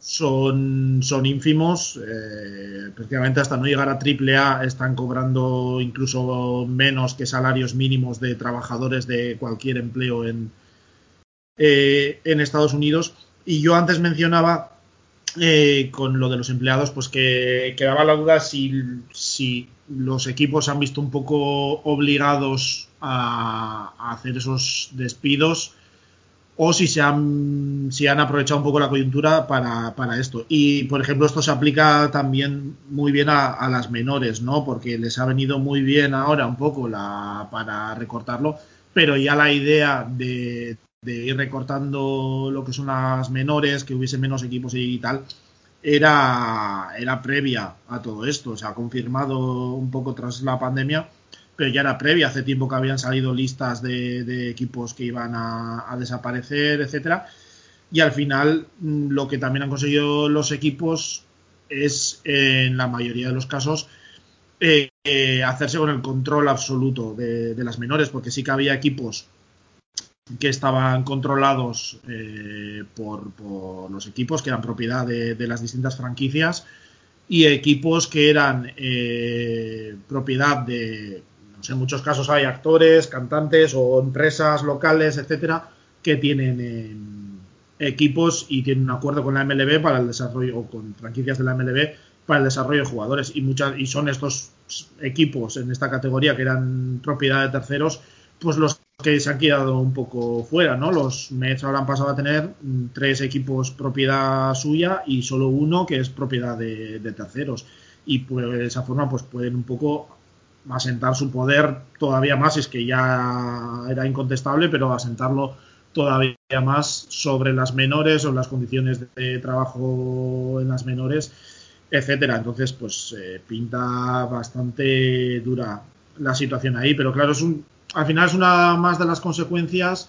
son, son ínfimos. Eh, prácticamente hasta no llegar a AAA están cobrando incluso menos que salarios mínimos de trabajadores de cualquier empleo en, eh, en Estados Unidos. Y yo antes mencionaba eh, con lo de los empleados, pues que quedaba la duda si, si, los equipos han visto un poco obligados a, hacer esos despidos o si se han, si han aprovechado un poco la coyuntura para, para, esto. Y, por ejemplo, esto se aplica también muy bien a, las menores, ¿no? Porque les ha venido muy bien ahora un poco la, para recortarlo, pero ya la idea de de ir recortando lo que son las menores, que hubiese menos equipos y tal, era, era previa a todo esto. Se ha confirmado un poco tras la pandemia, pero ya era previa. Hace tiempo que habían salido listas de, equipos que iban a, desaparecer, etcétera. Y al final, mm, lo que también han conseguido los equipos es, en la mayoría de los casos, eh, eh, hacerse con el control absoluto de, de, las menores, porque sí que había equipos que estaban controlados eh, por, los equipos que eran propiedad de, las distintas franquicias y equipos que eran eh, propiedad de, no sé, en muchos casos hay actores, cantantes o empresas locales, etcétera, que tienen eh, equipos y tienen un acuerdo con la MLB para el desarrollo o con franquicias de la MLB para el desarrollo de jugadores. Y muchas y son estos equipos en esta categoría que eran propiedad de terceros pues los que se han quedado un poco fuera, ¿no? Los Mets ahora han pasado a tener mm, tres equipos propiedad suya y solo uno que es propiedad de, terceros. Y pues de esa forma pues pueden un poco asentar su poder todavía más, es que ya era incontestable, pero asentarlo todavía más sobre las menores o las condiciones de trabajo en las menores, etcétera. Entonces, pues eh, pinta bastante dura la situación ahí, pero claro, es un, al final es una más de las consecuencias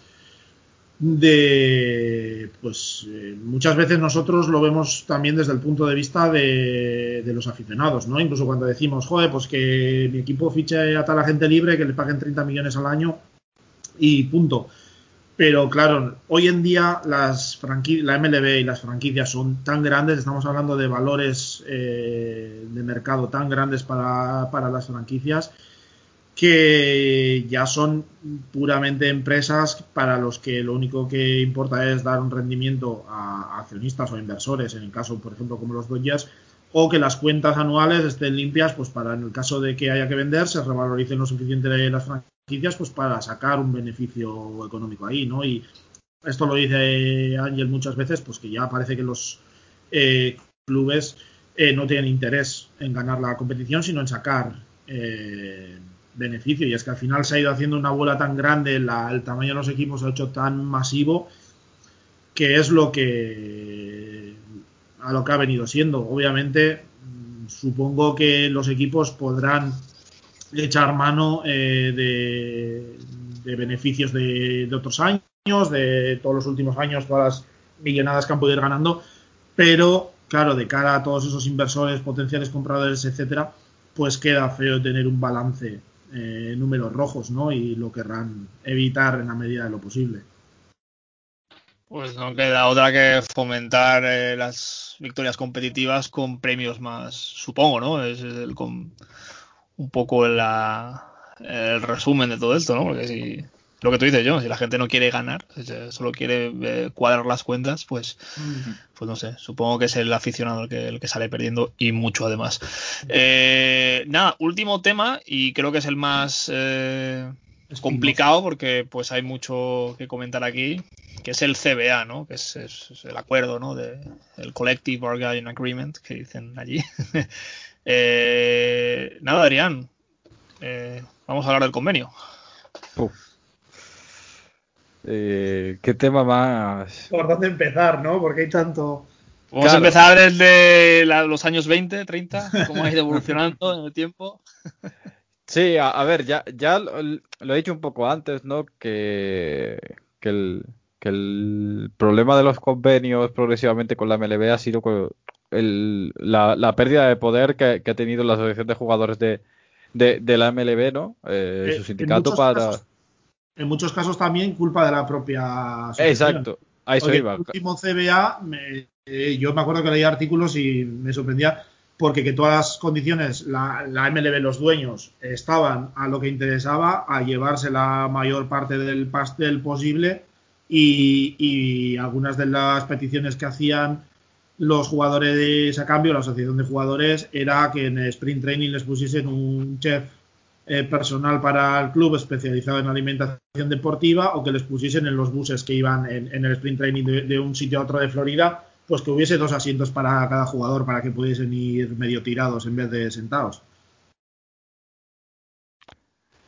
de, pues eh, muchas veces nosotros lo vemos también desde el punto de vista de, los aficionados, ¿no? Incluso cuando decimos, joder, pues que mi equipo fiche a tal agente libre, que le paguen 30 millones al año y punto. Pero claro, hoy en día las la MLB y las franquicias son tan grandes, estamos hablando de valores eh, de mercado tan grandes para, para las franquicias, que ya son puramente empresas para los que lo único que importa es dar un rendimiento a accionistas o inversores, en el caso, por ejemplo, como los Dodgers, o que las cuentas anuales estén limpias, pues para en el caso de que haya que vender, se revaloricen lo suficiente las franquicias, pues para sacar un beneficio económico ahí, ¿no? Y esto lo dice Ángel muchas veces, pues que ya parece que los eh, clubes eh, no tienen interés en ganar la competición, sino en sacar eh, beneficio. Y es que al final se ha ido haciendo una bola tan grande, el tamaño de los equipos se ha hecho tan masivo, que es lo que a lo que ha venido siendo. Obviamente, mm, supongo que los equipos podrán echar mano de, beneficios de, otros años, de todos los últimos años, todas las millonadas que han podido ir ganando, pero claro, de cara a todos esos inversores, potenciales compradores, etcétera, pues queda feo tener un balance eh, números rojos, ¿no? Y lo querrán evitar en la medida de lo posible. Pues no queda otra que fomentar eh, las victorias competitivas con premios más, supongo, ¿no? Es, el, con un poco la, el resumen de todo esto, ¿no? Porque si lo que tú dices, yo, si la gente no quiere ganar, solo quiere eh, cuadrar las cuentas, pues, pues no sé, supongo que es el aficionado el que, el que sale perdiendo y mucho además. Eh, nada, último tema y creo que es el más eh, complicado porque pues hay mucho que comentar aquí, que es el CBA, ¿no? Que es, el acuerdo, ¿no? De, el Collective Bargaining Agreement que dicen allí. nada, Adrián, vamos a hablar del convenio. Eh, ¿Qué tema más? ¿Por dónde empezar, no? Porque hay tanto. Vamos a empezar desde los años 20, 30, cómo ha ido evolucionando en el tiempo. Sí, a, ver, ya, ya lo, he dicho un poco antes, ¿no? Que, que, el, que el problema de los convenios progresivamente con la MLB ha sido el, la, pérdida de poder que, ha tenido la Asociación de Jugadores de, de, la MLB, ¿no? Eh, eh, su sindicato para en muchos casos también culpa de la propia asociación. Exacto, a eso iba. El último CBA, eh, yo me acuerdo que leía artículos y me sorprendía porque que todas las condiciones, la, MLB, los dueños, estaban a lo que interesaba, a llevarse la mayor parte del pastel posible y, algunas de las peticiones que hacían los jugadores a cambio, la asociación de jugadores, era que en el sprint training les pusiesen un chef eh, personal para el club especializado en alimentación deportiva o que les pusiesen en los buses que iban en, el sprint training de, un sitio a otro de Florida, pues que hubiese dos asientos para cada jugador para que pudiesen ir medio tirados en vez de sentados.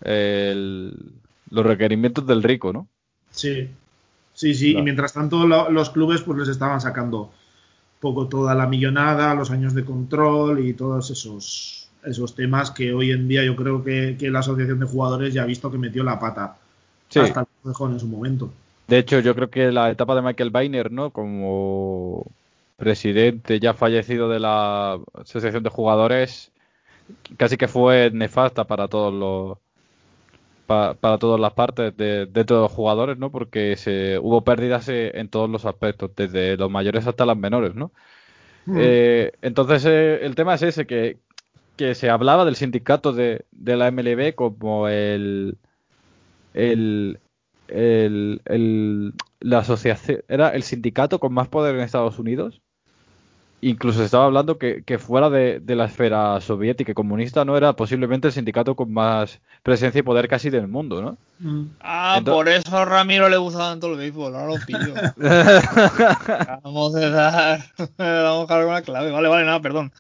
los requerimientos del rico, ¿no? Sí, sí, sí. Y mientras tanto los clubes pues les estaban sacando poco toda la millonada, los años de control y todos esos esos temas que hoy en día yo creo que, la asociación de jugadores ya ha visto que metió la pata hasta el mejor en su momento. De hecho, yo creo que la etapa de Michael Bainer, ¿no? Como presidente ya fallecido de la asociación de jugadores, casi que fue nefasta para todos los para, todas las partes de, todos los jugadores, ¿no? Porque se, hubo pérdidas eh, en todos los aspectos, desde los mayores hasta los menores, ¿no? Hmm. Eh, entonces eh, el tema es ese, que, que se hablaba del sindicato de, de la MLB como el, el, el, la asociación, era el sindicato con más poder en Estados Unidos. Incluso se estaba hablando que, que fuera de, de, la esfera soviética y comunista no era posiblemente el sindicato con más presencia y poder casi del mundo, ¿no? Mm. Ah, por eso a Ramiro le gusta tanto el béisbol, ahora lo pillo. vamos a dar, vamos a dar una clave. Vale, vale, nada, perdón.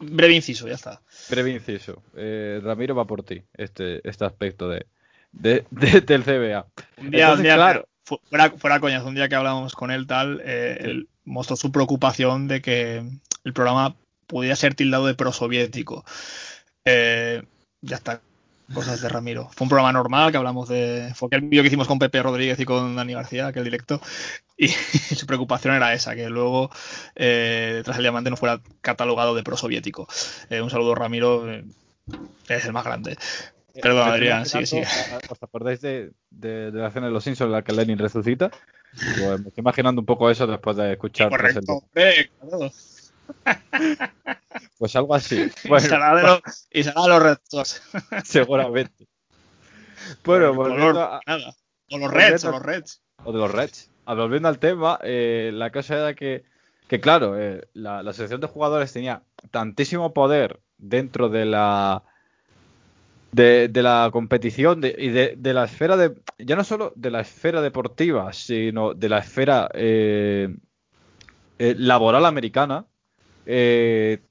breve inciso, ya está. Breve inciso. Eh, Ramiro va por ti, este, este aspecto de, de, del CBA. Un día, un día claro, fuera, fuera coñas, un día que hablamos con él tal, eh, él mostró su preocupación de que el programa pudiera ser tildado de prosoviético. Eh, ya está, cosas de Ramiro. Fue un programa normal que hablamos de. Fue aquel vídeo que hicimos con Pepe Rodríguez y con Dani García, aquel directo. Y su preocupación era esa, que luego eh, tras el diamante no fuera catalogado de prosoviético. Eh, un saludo, Ramiro. Eh, es el más grande. Perdón, Adrián, sí, sí. ¿Os acordáis de, de, de, la escena de los Simpsons en la que Lenin resucita? Pues me estoy imaginando un poco eso después de escuchar. Correcto, Pues algo así. y será de los, y será de los restos. Seguramente. Bueno, color, a- nada. O los Reds, o los Reds. o de los Reds. Ah, Volviendo al tema, eh, la cosa era que, que claro, eh, la, la asociación de jugadores tenía tantísimo poder dentro de la de, de la competición de- y de, de la esfera de ya no solo de la esfera deportiva, sino de la esfera eh, eh, laboral americana. eh,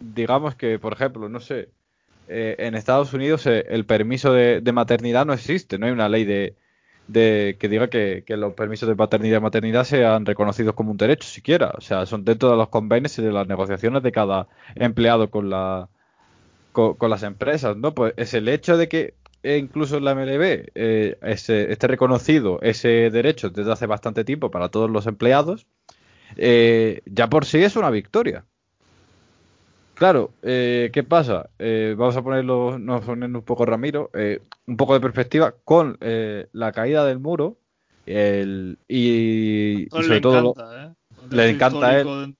digamos que, por ejemplo, no sé, eh, en Estados Unidos eh, el permiso de, de maternidad no existe, no hay una ley de, de que diga que, que los permisos de paternidad y maternidad sean reconocidos como un derecho siquiera. O sea, son dentro de los convenios y de las negociaciones de cada empleado con la con, con las empresas, ¿no? Pues es el hecho de que eh, incluso en la MLB eh, ese- esté reconocido ese derecho desde hace bastante tiempo para todos los empleados, eh, ya por sí es una victoria. Claro, eh, ¿qué pasa? Eh, vamos a ponerlo, nos poner un poco Ramiro, eh, un poco de perspectiva con eh, la caída del muro el, y, sobre le todo encanta, ¿eh? le encanta a él.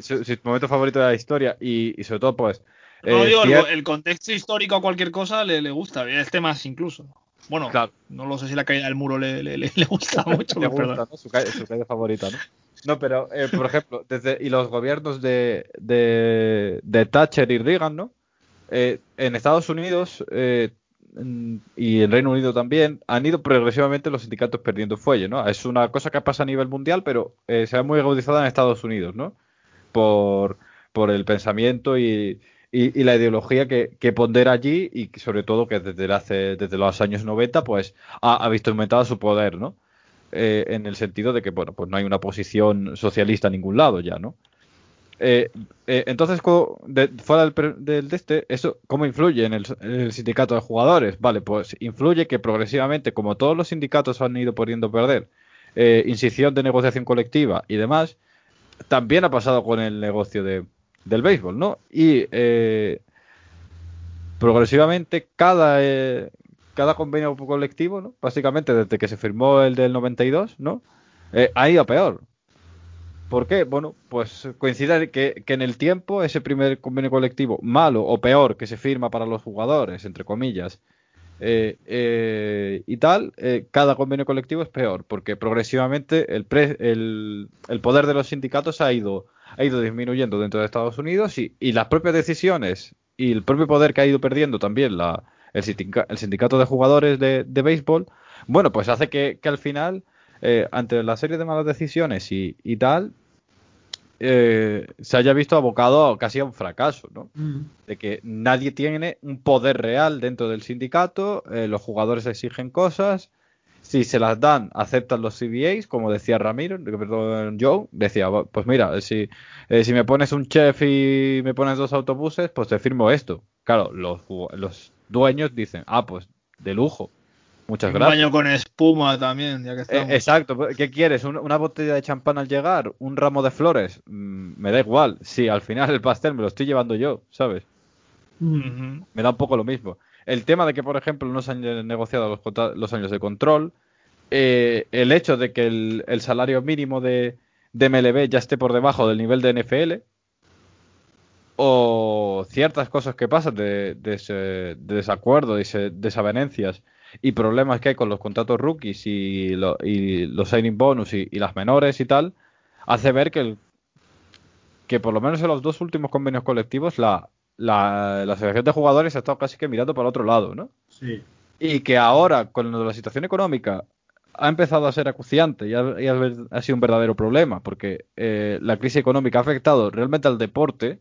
Su momento favorito de la historia y, y sobre todo pues No, eh, digo, el, contexto histórico a cualquier cosa le, le gusta, este más incluso. Bueno, Claro. no lo sé si la caída del muro le, le, le- gusta mucho, le gusta, ¿no? Su, calle, su calle favorita, ¿no? No, pero, eh, por ejemplo, desde, y los gobiernos de, de, de Thatcher y Reagan, ¿no? Eh, en Estados Unidos eh, y en Reino Unido también han ido progresivamente los sindicatos perdiendo fuelle, ¿no? Es una cosa que pasa a nivel mundial, pero se ha muy agudizada en Estados Unidos, ¿no? Por, por el pensamiento y, y, y la ideología que, que pondera allí y sobre todo que desde, hace, desde los años 90 pues ha, ha visto aumentado su poder, ¿no? Eh, en el sentido de que, bueno, pues no hay una posición socialista a ningún lado ya, ¿no? Eh, eh, entonces, fuera del, del de este, ¿eso cómo influye en el, en el sindicato de jugadores? Vale, pues influye que progresivamente, como todos los sindicatos han ido poniendo a perder, eh, incisión de negociación colectiva y demás, también ha pasado con el negocio de, del béisbol, ¿no? Y eh, progresivamente cada, eh, cada convenio colectivo, ¿no? Básicamente desde que se firmó el del 92, ¿no? Eh, ha ido peor. ¿Por qué? Bueno, pues coincide que, que en el tiempo ese primer convenio colectivo malo o peor que se firma para los jugadores, entre comillas, eh, y tal, cada convenio colectivo es peor, porque progresivamente el, pre- el, el poder de los sindicatos ha ido, ha ido disminuyendo dentro de Estados Unidos y, y las propias decisiones y el propio poder que ha ido perdiendo también la, el, sindica- el sindicato de jugadores de, de béisbol, bueno, pues hace que, que al final, eh, ante la serie de malas decisiones y, y tal, eh, se haya visto abocado casi a un fracaso, ¿no? Mm. de que nadie tiene un poder real dentro del sindicato, eh, los jugadores exigen cosas, si se las dan, aceptan los CBAs, como decía Ramiro, eh, perdón, Joe, decía, "Va, pues mira, si, eh, si me pones un chef y me pones dos autobuses, pues te firmo esto. Claro, los, los dueños dicen, ah, pues de lujo, muchas un gracias. baño con espuma también, ya que Eh, estamos. exacto, ¿qué quieres? ¿Un- ¿Una botella de champán al llegar? ¿Un ramo de flores? Mm, me da igual, si al final el pastel me lo estoy llevando yo, ¿sabes? Me da un poco lo mismo. El tema de que, por ejemplo, no se han negociado los, años de control, eh, el hecho de que el, salario mínimo de, MLB ya esté por debajo del nivel de NFL, o ciertas cosas que pasan de, de desacuerdo, de desavenencias y problemas que hay con los contratos rookies y los signing bonus y, y las menores y tal, hace ver que el, que por lo menos en los dos últimos convenios colectivos la, la, la asociación de jugadores ha estado casi que mirando para otro lado, ¿no? Sí. Y que ahora, con lo de la situación económica, ha empezado a ser acuciante y ha, y ha- ha sido un verdadero problema, porque eh, la crisis económica ha afectado realmente al deporte,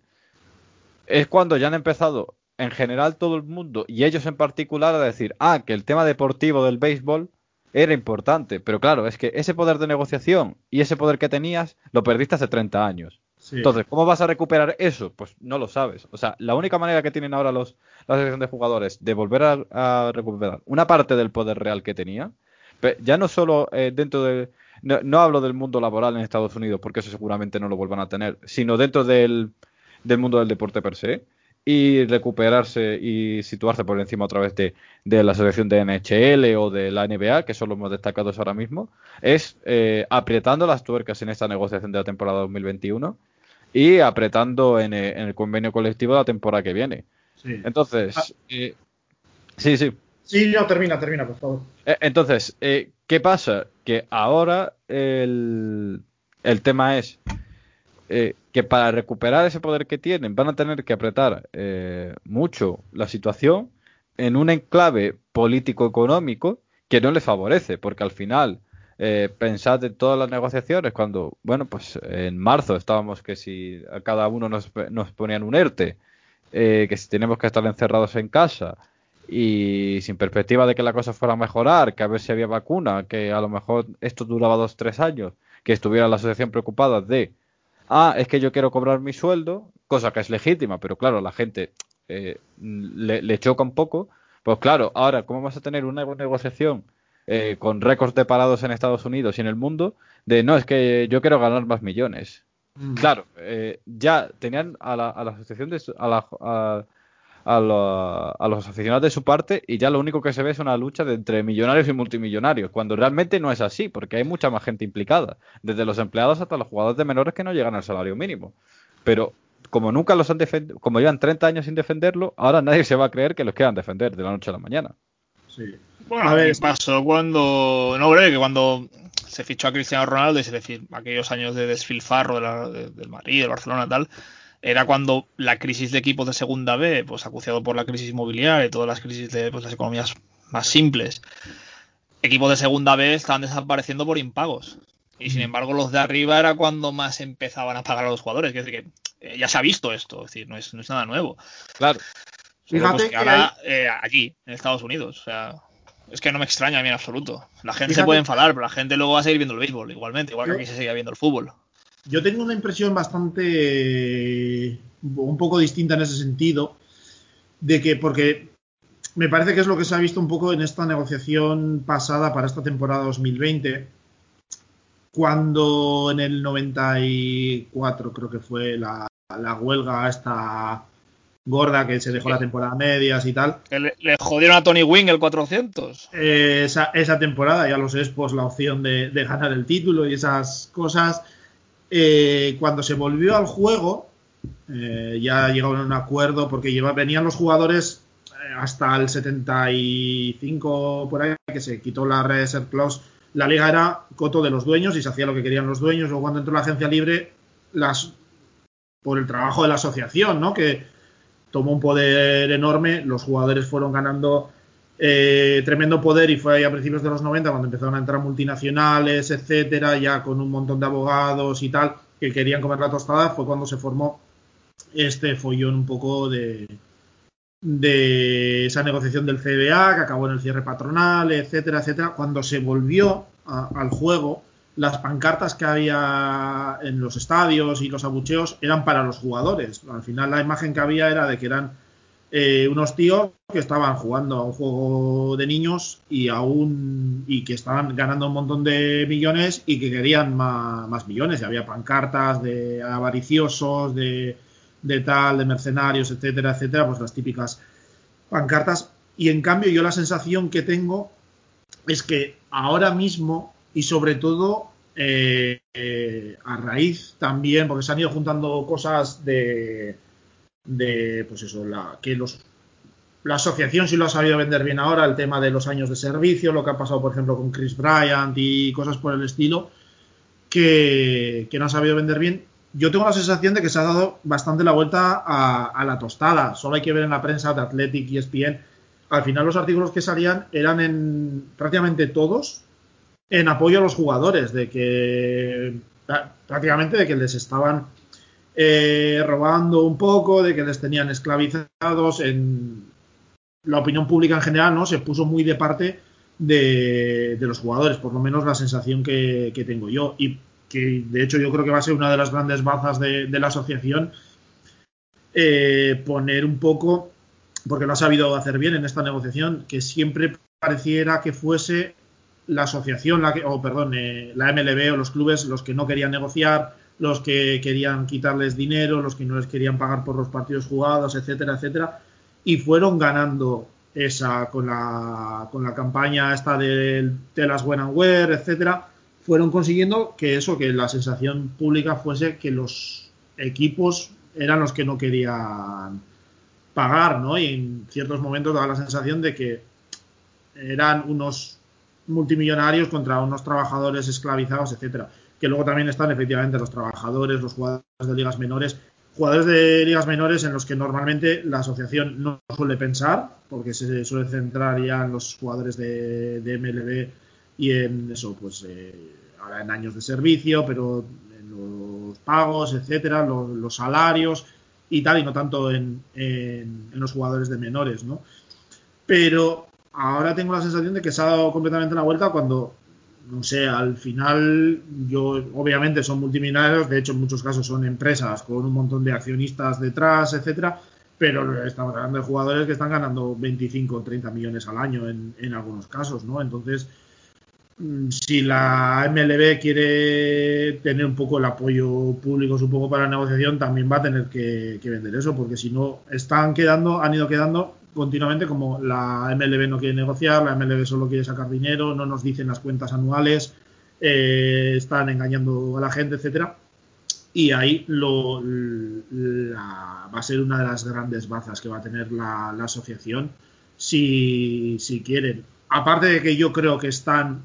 es cuando ya han empezado, en general, todo el mundo, y ellos en particular, a decir, ah, que el tema deportivo del béisbol era importante, pero claro, es que ese poder de negociación y ese poder que tenías lo perdiste hace 30 años. Entonces, ¿cómo vas a recuperar eso? Pues no lo sabes. O sea, la única manera que tienen ahora los, la asociación de jugadores de volver a, recuperar una parte del poder real que tenía, ya no solo eh, dentro de... No, hablo del mundo laboral en Estados Unidos, porque eso seguramente no lo vuelvan a tener, sino dentro del, del mundo del deporte per se, y recuperarse y situarse por encima otra vez de, de la asociación de NHL o de la NBA, que son los más destacados ahora mismo, es eh, apretando las tuercas en esta negociación de la temporada 2021 y apretando en, eh, en el convenio colectivo de la temporada que viene. sí. Entonces, Ah. eh, sí, sí. Sí, no, termina, termina, por favor. Eh, entonces, eh, ¿qué pasa? Que ahora el, el tema es eh, que para recuperar ese poder que tienen van a tener que apretar mucho la situación en un enclave político-económico que no les favorece, porque al final eh, pensad en todas las negociaciones cuando, bueno, pues en marzo estábamos que si a cada uno nos, nos ponían un ERTE, eh, que si tenemos que estar encerrados en casa y sin perspectiva de que la cosa fuera a mejorar, que a ver si había vacuna, que a lo mejor esto duraba dos, tres años, que estuviera la asociación preocupada de, ah, es que yo quiero cobrar mi sueldo, cosa que es legítima, pero claro, la gente eh, le, le choca un poco, pues claro, ahora, ¿cómo vas a tener una negociación? Eh, con récords de parados en Estados Unidos y en el mundo, de no, es que yo quiero ganar más millones. Mm. Claro, eh, ya tenían a la, asociación de a, a, los aficionados de su parte y ya lo único que se ve es una lucha de entre millonarios y multimillonarios, cuando realmente no es así, porque hay mucha más gente implicada, desde los empleados hasta los jugadores de menores que no llegan al salario mínimo. Pero como nunca los han defendido, como llevan 30 años sin defenderlo, ahora nadie se va a creer que los quieran defender de la noche a la mañana. Sí. Bueno, a ver, pasó cuando. No, creo que cuando se fichó a Cristiano Ronaldo, es decir, aquellos años de desfilfarro del Madrid, del Barcelona tal, era cuando la crisis de equipos de segunda B, pues acuciado por la crisis inmobiliaria y todas las crisis de pues, las economías más simples, equipos de segunda B estaban desapareciendo por impagos. Y sin embargo, los de arriba era cuando más empezaban a pagar a los jugadores. Es decir, que eh, ya se ha visto esto, es decir, no es, no es nada nuevo. Claro. Fíjate pues que ahora eh, allí, en Estados Unidos, o sea, es que no me extraña a mí en absoluto. La gente se puede enfadar, pero la gente luego va a seguir viendo el béisbol, igualmente, igual que aquí se sigue viendo el fútbol. Yo tengo una impresión bastante. un poco distinta en ese sentido, de que, porque me parece que es lo que se ha visto un poco en esta negociación pasada para esta temporada 2020, cuando en el 94 creo que fue la, la huelga esta gorda que se dejó la temporada medias y tal. Le, jodieron a Tony Wing el 400. Eh, esa, esa, temporada, ya los pues la opción de, ganar el título y esas cosas. Eh, cuando se volvió al juego, eh, ya llegaron a un acuerdo porque lleva, venían los jugadores hasta el 75 por ahí, que se quitó la reserve clause. La liga era coto de los dueños y se hacía lo que querían los dueños. O cuando entró la agencia libre, las por el trabajo de la asociación, ¿no? Que, tomó un poder enorme, los jugadores fueron ganando eh, tremendo poder y fue ahí a principios de los 90 cuando empezaron a entrar multinacionales, etcétera, ya con un montón de abogados y tal, que querían comer la tostada, fue cuando se formó este follón un poco de, de esa negociación del CBA que acabó en el cierre patronal, etcétera, etcétera. Cuando se volvió al juego, las pancartas que había en los estadios y los abucheos eran para los jugadores. Al final la imagen que había era de que eran eh, unos tíos que estaban jugando a un juego de niños y aún y que estaban ganando un montón de millones y que querían más, millones. Y había pancartas de avariciosos, de, de tal, de mercenarios, etcétera, etcétera, pues las típicas pancartas. Y en cambio yo la sensación que tengo es que ahora mismo y sobre todo eh, eh, a raíz también, porque se han ido juntando cosas de, de pues eso, la, que los, la asociación sí lo ha sabido vender bien ahora, el tema de los años de servicio, lo que ha pasado, por ejemplo, con Chris Bryant y cosas por el estilo, que, que no ha sabido vender bien. Yo tengo la sensación de que se ha dado bastante la vuelta a, a la tostada. Solo hay que ver en la prensa de Athletic y ESPN. Al final los artículos que salían eran en prácticamente todos en apoyo a los jugadores, de que prácticamente de que les estaban eh, robando un poco, de que les tenían esclavizados. En la opinión pública en general, ¿no? Se puso muy de parte de, los jugadores, por lo menos la sensación que, tengo yo. Y que de hecho yo creo que va a ser una de las grandes bazas de, la asociación eh, poner un poco, porque lo ha sabido hacer bien en esta negociación, que siempre pareciera que fuese la asociación, la que, o perdón, eh, la MLB o los clubes, los que no querían negociar, los que querían quitarles dinero, los que no les querían pagar por los partidos jugados, etcétera, etcétera, y fueron ganando esa con la, con la campaña esta de Telas When and Wear, etcétera, fueron consiguiendo que eso, que la sensación pública fuese que los equipos eran los que no querían pagar, ¿no? Y en ciertos momentos daba la sensación de que eran unos multimillonarios contra unos trabajadores esclavizados, etcétera. Que luego también están efectivamente los trabajadores, los jugadores de ligas menores, jugadores de ligas menores en los que normalmente la asociación no suele pensar, porque se suele centrar ya en los jugadores de, MLB y en eso, pues eh, ahora en años de servicio, pero en los pagos, etcétera, los, salarios y tal, y no tanto en, en, los jugadores de menores, ¿no? Pero ahora tengo la sensación de que se ha dado completamente la vuelta cuando, no sé, al final, yo, obviamente son multimillonarios, de hecho en muchos casos son empresas con un montón de accionistas detrás, etcétera, pero estamos hablando de jugadores que están ganando 25 o 30 millones al año en, en algunos casos, ¿no? Entonces, mm, si la MLB quiere tener un poco el apoyo público, supongo, para la negociación, también va a tener que, que vender eso, porque si no, están quedando, han ido quedando continuamente como la MLB no quiere negociar, la MLB solo quiere sacar dinero, no nos dicen las cuentas anuales, eh, están engañando a la gente, etcétera. Y ahí lo, va a ser una de las grandes bazas que va a tener la, asociación si, si quieren. Aparte de que yo creo que están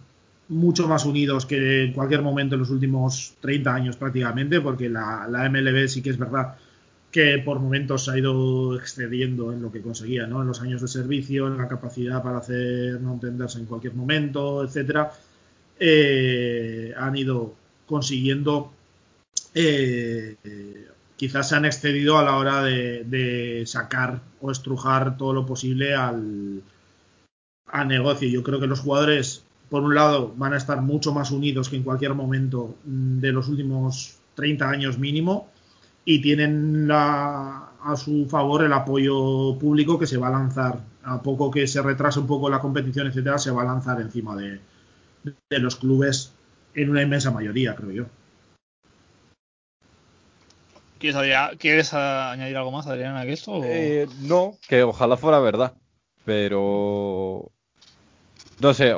mucho más unidos que en cualquier momento en los últimos 30 años prácticamente, porque la, la MLB sí que es verdad que por momentos se ha ido excediendo en lo que conseguía, ¿no? En los años de servicio, en la capacidad para hacer no entenderse en cualquier momento, etcétera, eh, han ido consiguiendo eh, quizás se han excedido a la hora de, sacar o estrujar todo lo posible al, al negocio. Yo creo que los jugadores, por un lado, van a estar mucho más unidos que en cualquier momento de los últimos 30 años mínimo y tienen a su favor el apoyo público que se va a lanzar. A poco que se retrase un poco la competición, etcétera, se va a lanzar encima de, los clubes en una inmensa mayoría, creo yo. ¿Quieres, añadir algo más, Adrián, a esto? Eh, no, que ojalá fuera verdad. Pero. No sé,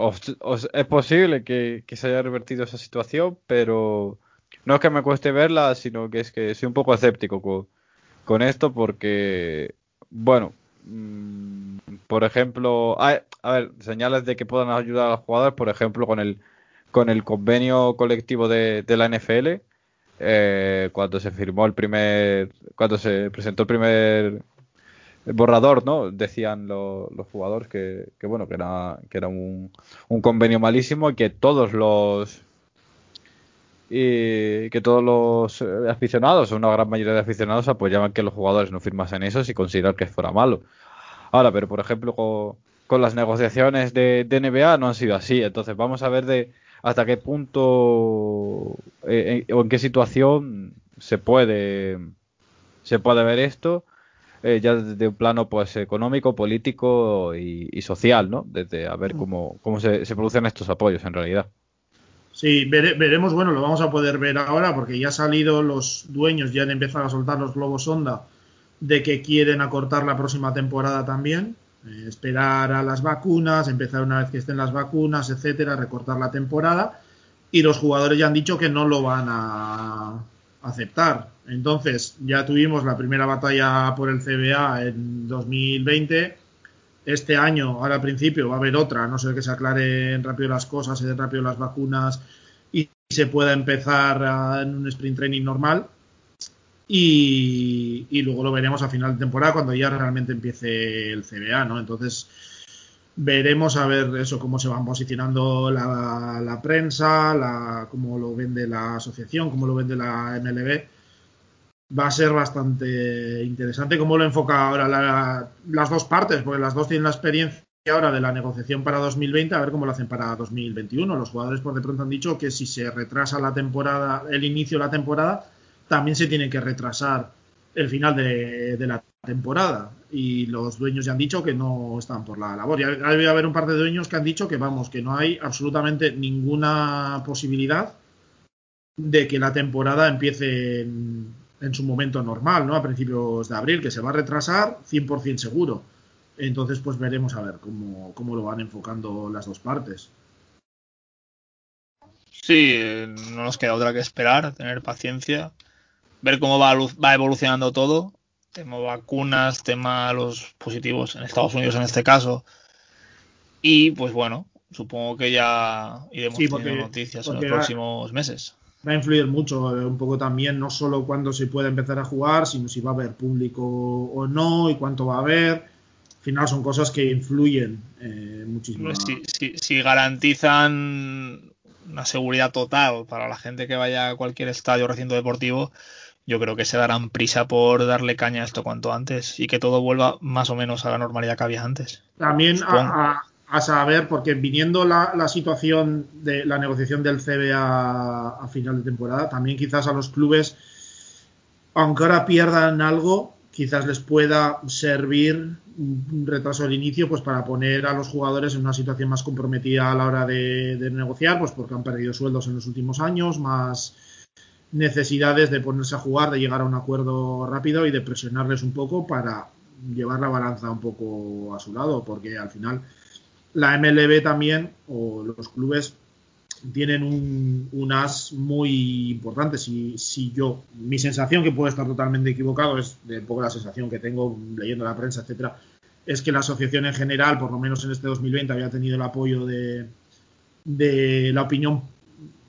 es posible que se haya revertido esa situación, pero no es que me cueste verla, sino que es que soy un poco escéptico con, esto porque, bueno, mm, por ejemplo, hay, a ver, señales de que puedan ayudar a los jugadores, por ejemplo, con el, con el convenio colectivo de, la NFL, eh, cuando se firmó el primer, cuando se presentó el primer borrador, ¿no? Decían los jugadores que, que, bueno, que era, que era un, un convenio malísimo y que todos los y que todos los eh, aficionados, o una gran mayoría de aficionados, apoyaban que los jugadores no firmasen eso si consideran que fuera malo. Ahora, pero por ejemplo, con, las negociaciones de, NBA no han sido así. Entonces, vamos a ver de hasta qué punto eh, o en qué situación se puede se puede ver esto eh, ya desde un plano pues económico, político y, social, ¿no? Desde a ver mm. cómo, cómo se producen estos apoyos en realidad. Sí, veremos, bueno, lo vamos a poder ver ahora porque ya han salido los dueños, ya han empezado a soltar los globos sonda de que quieren acortar la próxima temporada también, eh, esperar a las vacunas, empezar una vez que estén las vacunas, etcétera, recortar la temporada y los jugadores ya han dicho que no lo van a aceptar. Entonces, ya tuvimos la primera batalla por el CBA en 2020 este año, ahora al principio, va a haber otra, no ser que se aclaren rápido las cosas, se den rápido las vacunas y se pueda empezar en un sprint training normal. Y, luego lo veremos a final de temporada cuando ya realmente empiece el CBA, ¿no? Entonces veremos a ver eso, cómo se van posicionando la, la prensa, la, cómo lo vende la asociación, cómo lo vende la MLB va a ser bastante interesante cómo lo enfoca ahora las dos partes, porque las dos tienen la experiencia ahora de la negociación para 2020, a ver cómo lo hacen para 2021. Los jugadores por de pronto han dicho que si se retrasa la temporada, el inicio de la temporada, también se tiene que retrasar el final de, la temporada. Y los dueños ya han dicho que no están por la labor. Ya debe haber un par de dueños que han dicho que vamos, que no hay absolutamente ninguna posibilidad de que la temporada empiece en, en su momento normal, ¿no? A principios de abril, que se va a retrasar 100% seguro. Entonces, pues veremos a ver cómo, cómo lo van enfocando las dos partes. Sí, no nos queda otra que esperar, tener paciencia, ver cómo va, va evolucionando todo, tema vacunas, tema los positivos en Estados Unidos en este caso, Y pues bueno, supongo que ya iremos teniendo noticias en los próximos meses. Va a influir mucho, eh, un poco también, no solo cuándo se puede empezar a jugar, sino si va a haber público o no y cuánto va a haber. Al final son cosas que influyen eh, muchísimo. Si, garantizan una seguridad total para la gente que vaya a cualquier estadio o recinto deportivo, yo creo que se darán prisa por darle caña a esto cuanto antes y que todo vuelva más o menos a la normalidad que había antes. También a, a saber, porque viniendo la, situación de la negociación del CBA a final de temporada, también quizás a los clubes, aunque ahora pierdan algo, quizás les pueda servir un retraso del inicio pues para poner a los jugadores en una situación más comprometida a la hora de, de, negociar, pues porque han perdido sueldos en los últimos años, más necesidades de ponerse a jugar, de llegar a un acuerdo rápido y de presionarles un poco para llevar la balanza un poco a su lado, porque al final la MLB también, o los clubes, tienen un, as muy importante. Si, si, yo, mi sensación, que puede estar totalmente equivocado, es de poco la sensación que tengo leyendo la prensa, etcétera, es que la asociación en general, por lo menos en este 2020, había tenido el apoyo de, de la opinión,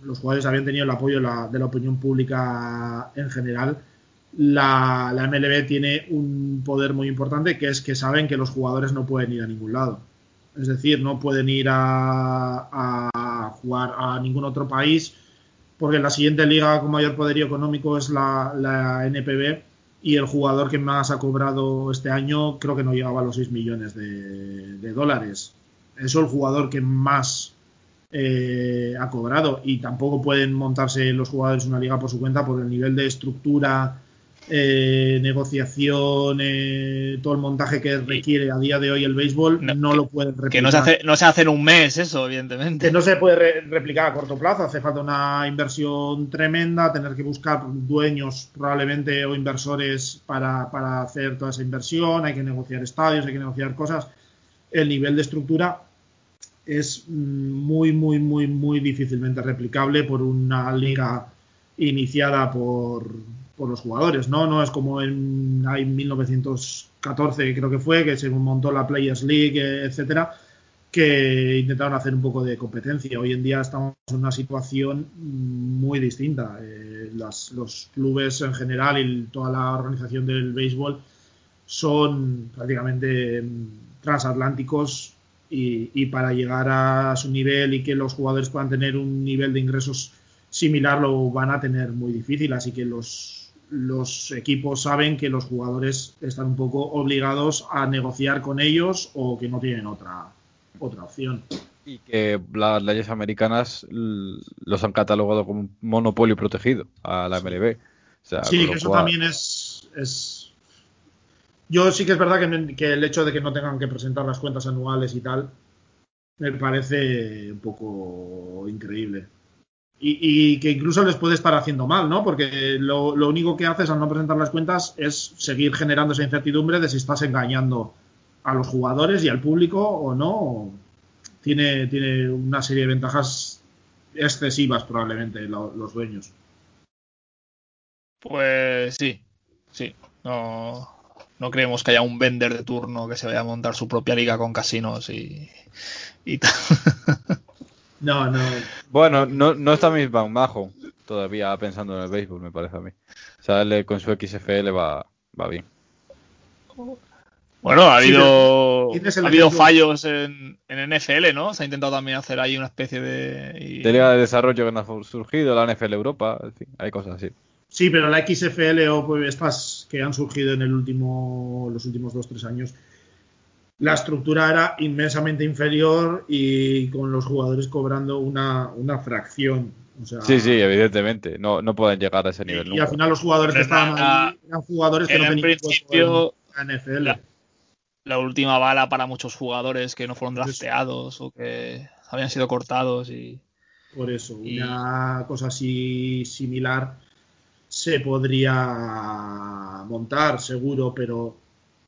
los jugadores habían tenido el apoyo de la, de la opinión pública en general. La, la MLB tiene un poder muy importante que es que saben que los jugadores no pueden ir a ningún lado es decir, no pueden ir a, jugar a ningún otro país porque la siguiente liga con mayor poderío económico es la, NPB y el jugador que más ha cobrado este año creo que no llegaba a los 6 millones de, dólares. Eso el jugador que más eh, ha cobrado y tampoco pueden montarse los jugadores una liga por su cuenta por el nivel de estructura eh, negociación, eh, todo el montaje que requiere a día de hoy el béisbol, no, lo pueden replicar. Que no se, hace, no se hace en un mes eso, evidentemente. Que no se puede replicar a corto plazo, hace falta una inversión tremenda, tener que buscar dueños probablemente o inversores para, para hacer toda esa inversión, hay que negociar estadios, hay que negociar cosas. El nivel de estructura es muy, muy, muy, muy difícilmente replicable por una liga iniciada por por los jugadores, ¿no? No es como en, en 1914, creo que fue, que se montó la Players League, etcétera, que intentaron hacer un poco de competencia. Hoy en día estamos en una situación muy distinta. Eh, los clubes en general y toda la organización del béisbol son prácticamente transatlánticos y, para llegar a su nivel y que los jugadores puedan tener un nivel de ingresos similar lo van a tener muy difícil. Así que los los equipos saben que los jugadores están un poco obligados a negociar con ellos o que no tienen otra, otra opción. Y que las leyes americanas los han catalogado como un monopolio protegido a la MLB. sí, que eso también es, es, Yo sí que es verdad que, que el hecho de que no tengan que presentar las cuentas anuales y tal me parece un poco increíble y, que incluso les puede estar haciendo mal, ¿no? Porque lo, único que haces al no presentar las cuentas es seguir generando esa incertidumbre de si estás engañando a los jugadores y al público o no. Tiene, tiene una serie de ventajas excesivas probablemente los dueños. Pues sí, sí. No, no creemos que haya un vender de turno que se vaya a montar su propia liga con casinos y, y tal. No, no. Bueno, no, no está mismo bajo todavía pensando en el béisbol, me parece a mí. O sea, él con su XFL va, va bien. Bueno, ha habido, ha habido fallos en, en, NFL, ¿no? Se ha intentado también hacer ahí una especie de... De liga de desarrollo que no ha surgido, la NFL Europa, en fin, hay cosas así. Sí, pero la XFL o pues, estas que han surgido en el último, los últimos dos tres años la estructura era inmensamente inferior y con los jugadores cobrando una, fracción. sí, sí, evidentemente. No, no pueden llegar a ese nivel. Y, al final los jugadores que estaban ahí eran jugadores que no tenían principio, en NFL. La, última bala para muchos jugadores que no fueron drafteados o que habían sido cortados y. Por eso, una cosa así similar se podría montar, seguro, pero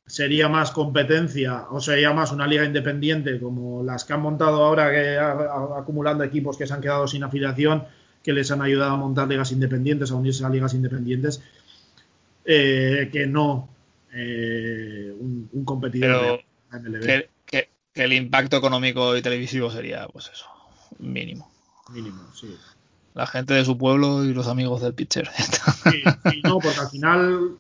sería más competencia o sería más una liga independiente como las que han montado ahora que acumulando equipos que se han quedado sin afiliación que les han ayudado a montar ligas independientes a unirse a ligas independientes eh, que no eh, un, competidor de MLB. que el impacto económico y televisivo sería, pues eso, mínimo. Mínimo, sí. La gente de su pueblo y los amigos del pitcher. Sí, sí, no, porque al final,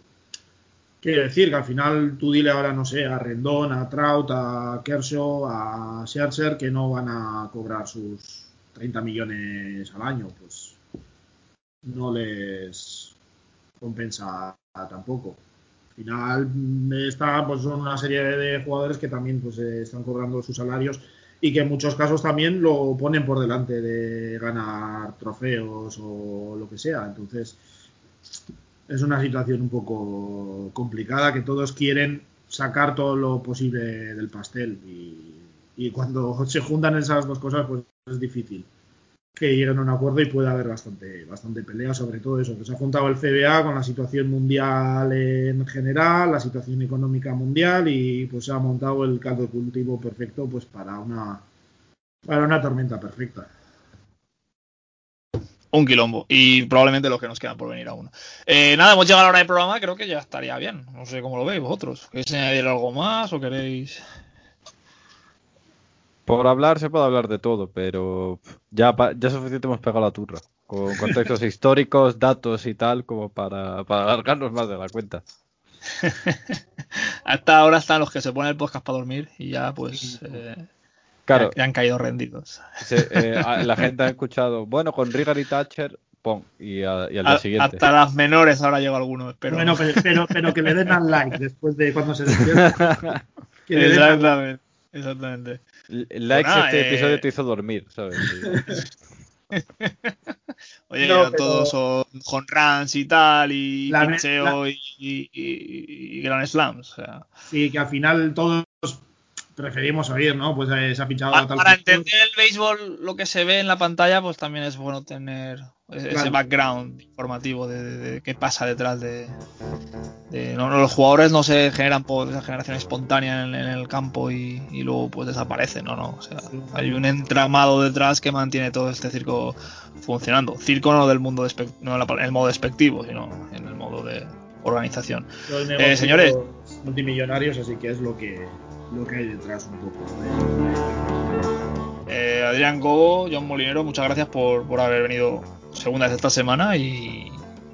quiero decir que al final tú dile ahora, no sé, a Rendón, a Trout, a Kershaw, a Scherzer que no van a cobrar sus 30 millones al año, pues no les compensa tampoco. Al final pues son una serie de jugadores que también pues eh, están cobrando sus salarios y que en muchos casos también lo ponen por delante de ganar trofeos o lo que sea. Entonces, es una situación un poco complicada que todos quieren sacar todo lo posible del pastel y, cuando se juntan esas dos cosas, pues es difícil que lleguen a un acuerdo y pueda haber bastante, bastante pelea sobre todo eso, que se ha juntado el CBA con la situación mundial en general, la situación económica mundial y pues se ha montado el caldo cultivo perfecto pues para una para una tormenta perfecta. Un quilombo. Y probablemente los que nos quedan por venir aún. Eh, nada, hemos llegado a la hora del programa, creo que ya estaría bien. No sé cómo lo veis vosotros. ¿Queréis añadir algo más o queréis...? Por hablar se puede hablar de todo, pero ya, ya suficiente hemos pegado la turra. Con contextos históricos, datos y tal, como para, para alargarnos más de la cuenta. Hasta ahora están los que se ponen el podcast para dormir y ya pues eh, Claro, ya, ya han caído rendidos. se- eh, la gente ha escuchado, bueno, con Rigar y Thatcher, pum, y, a- y al día A- siguiente. hasta las menores ahora llegó alguno, pero bueno, pero, pero, pero que le den al like después de cuando se despierta. Exactamente, exactamente. Likes Bueno, este eh, episodio te hizo dormir, ¿sabes? Sí. Oye, No, pero- todos son home runs y tal, y La- picheo y, y, y- y Grand Slams. O sea, Sí, que al final todos preferimos oír, ¿no? Pues eh, se ha fichado Pa- tal para entender el béisbol, lo que se ve en la pantalla, pues también es bueno tener ese Claro. background informativo de, de- de qué pasa detrás de. de- no, no, los jugadores no se generan por esa generación espontánea en, en el campo y, y luego pues desaparecen, no, no. O sea, hay un entramado detrás que mantiene todo este circo funcionando. Circo no del mundo despe- no en el modo despectivo, sino en el modo de organización. Negocios señores. multimillonarios, así que es lo que, lo que hay detrás un poco. Eh, Adrián Cobo, John Molinero, muchas gracias por, por haber venido segunda vez esta semana y,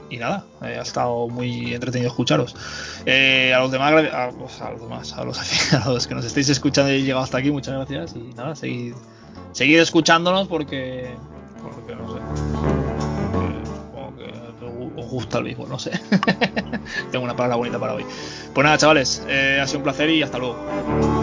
y nada, eh, ha estado muy entretenido escucharos. Eh, a los demás, a, a los demás, a los, a los que nos estéis escuchando y llegado hasta aquí, muchas gracias y nada, seguid, seguid escuchándonos porque, porque no sé, gusta el béisbol, no sé. Tengo una palabra bonita para hoy. Pues nada, chavales, eh, ha sido un placer y hasta luego.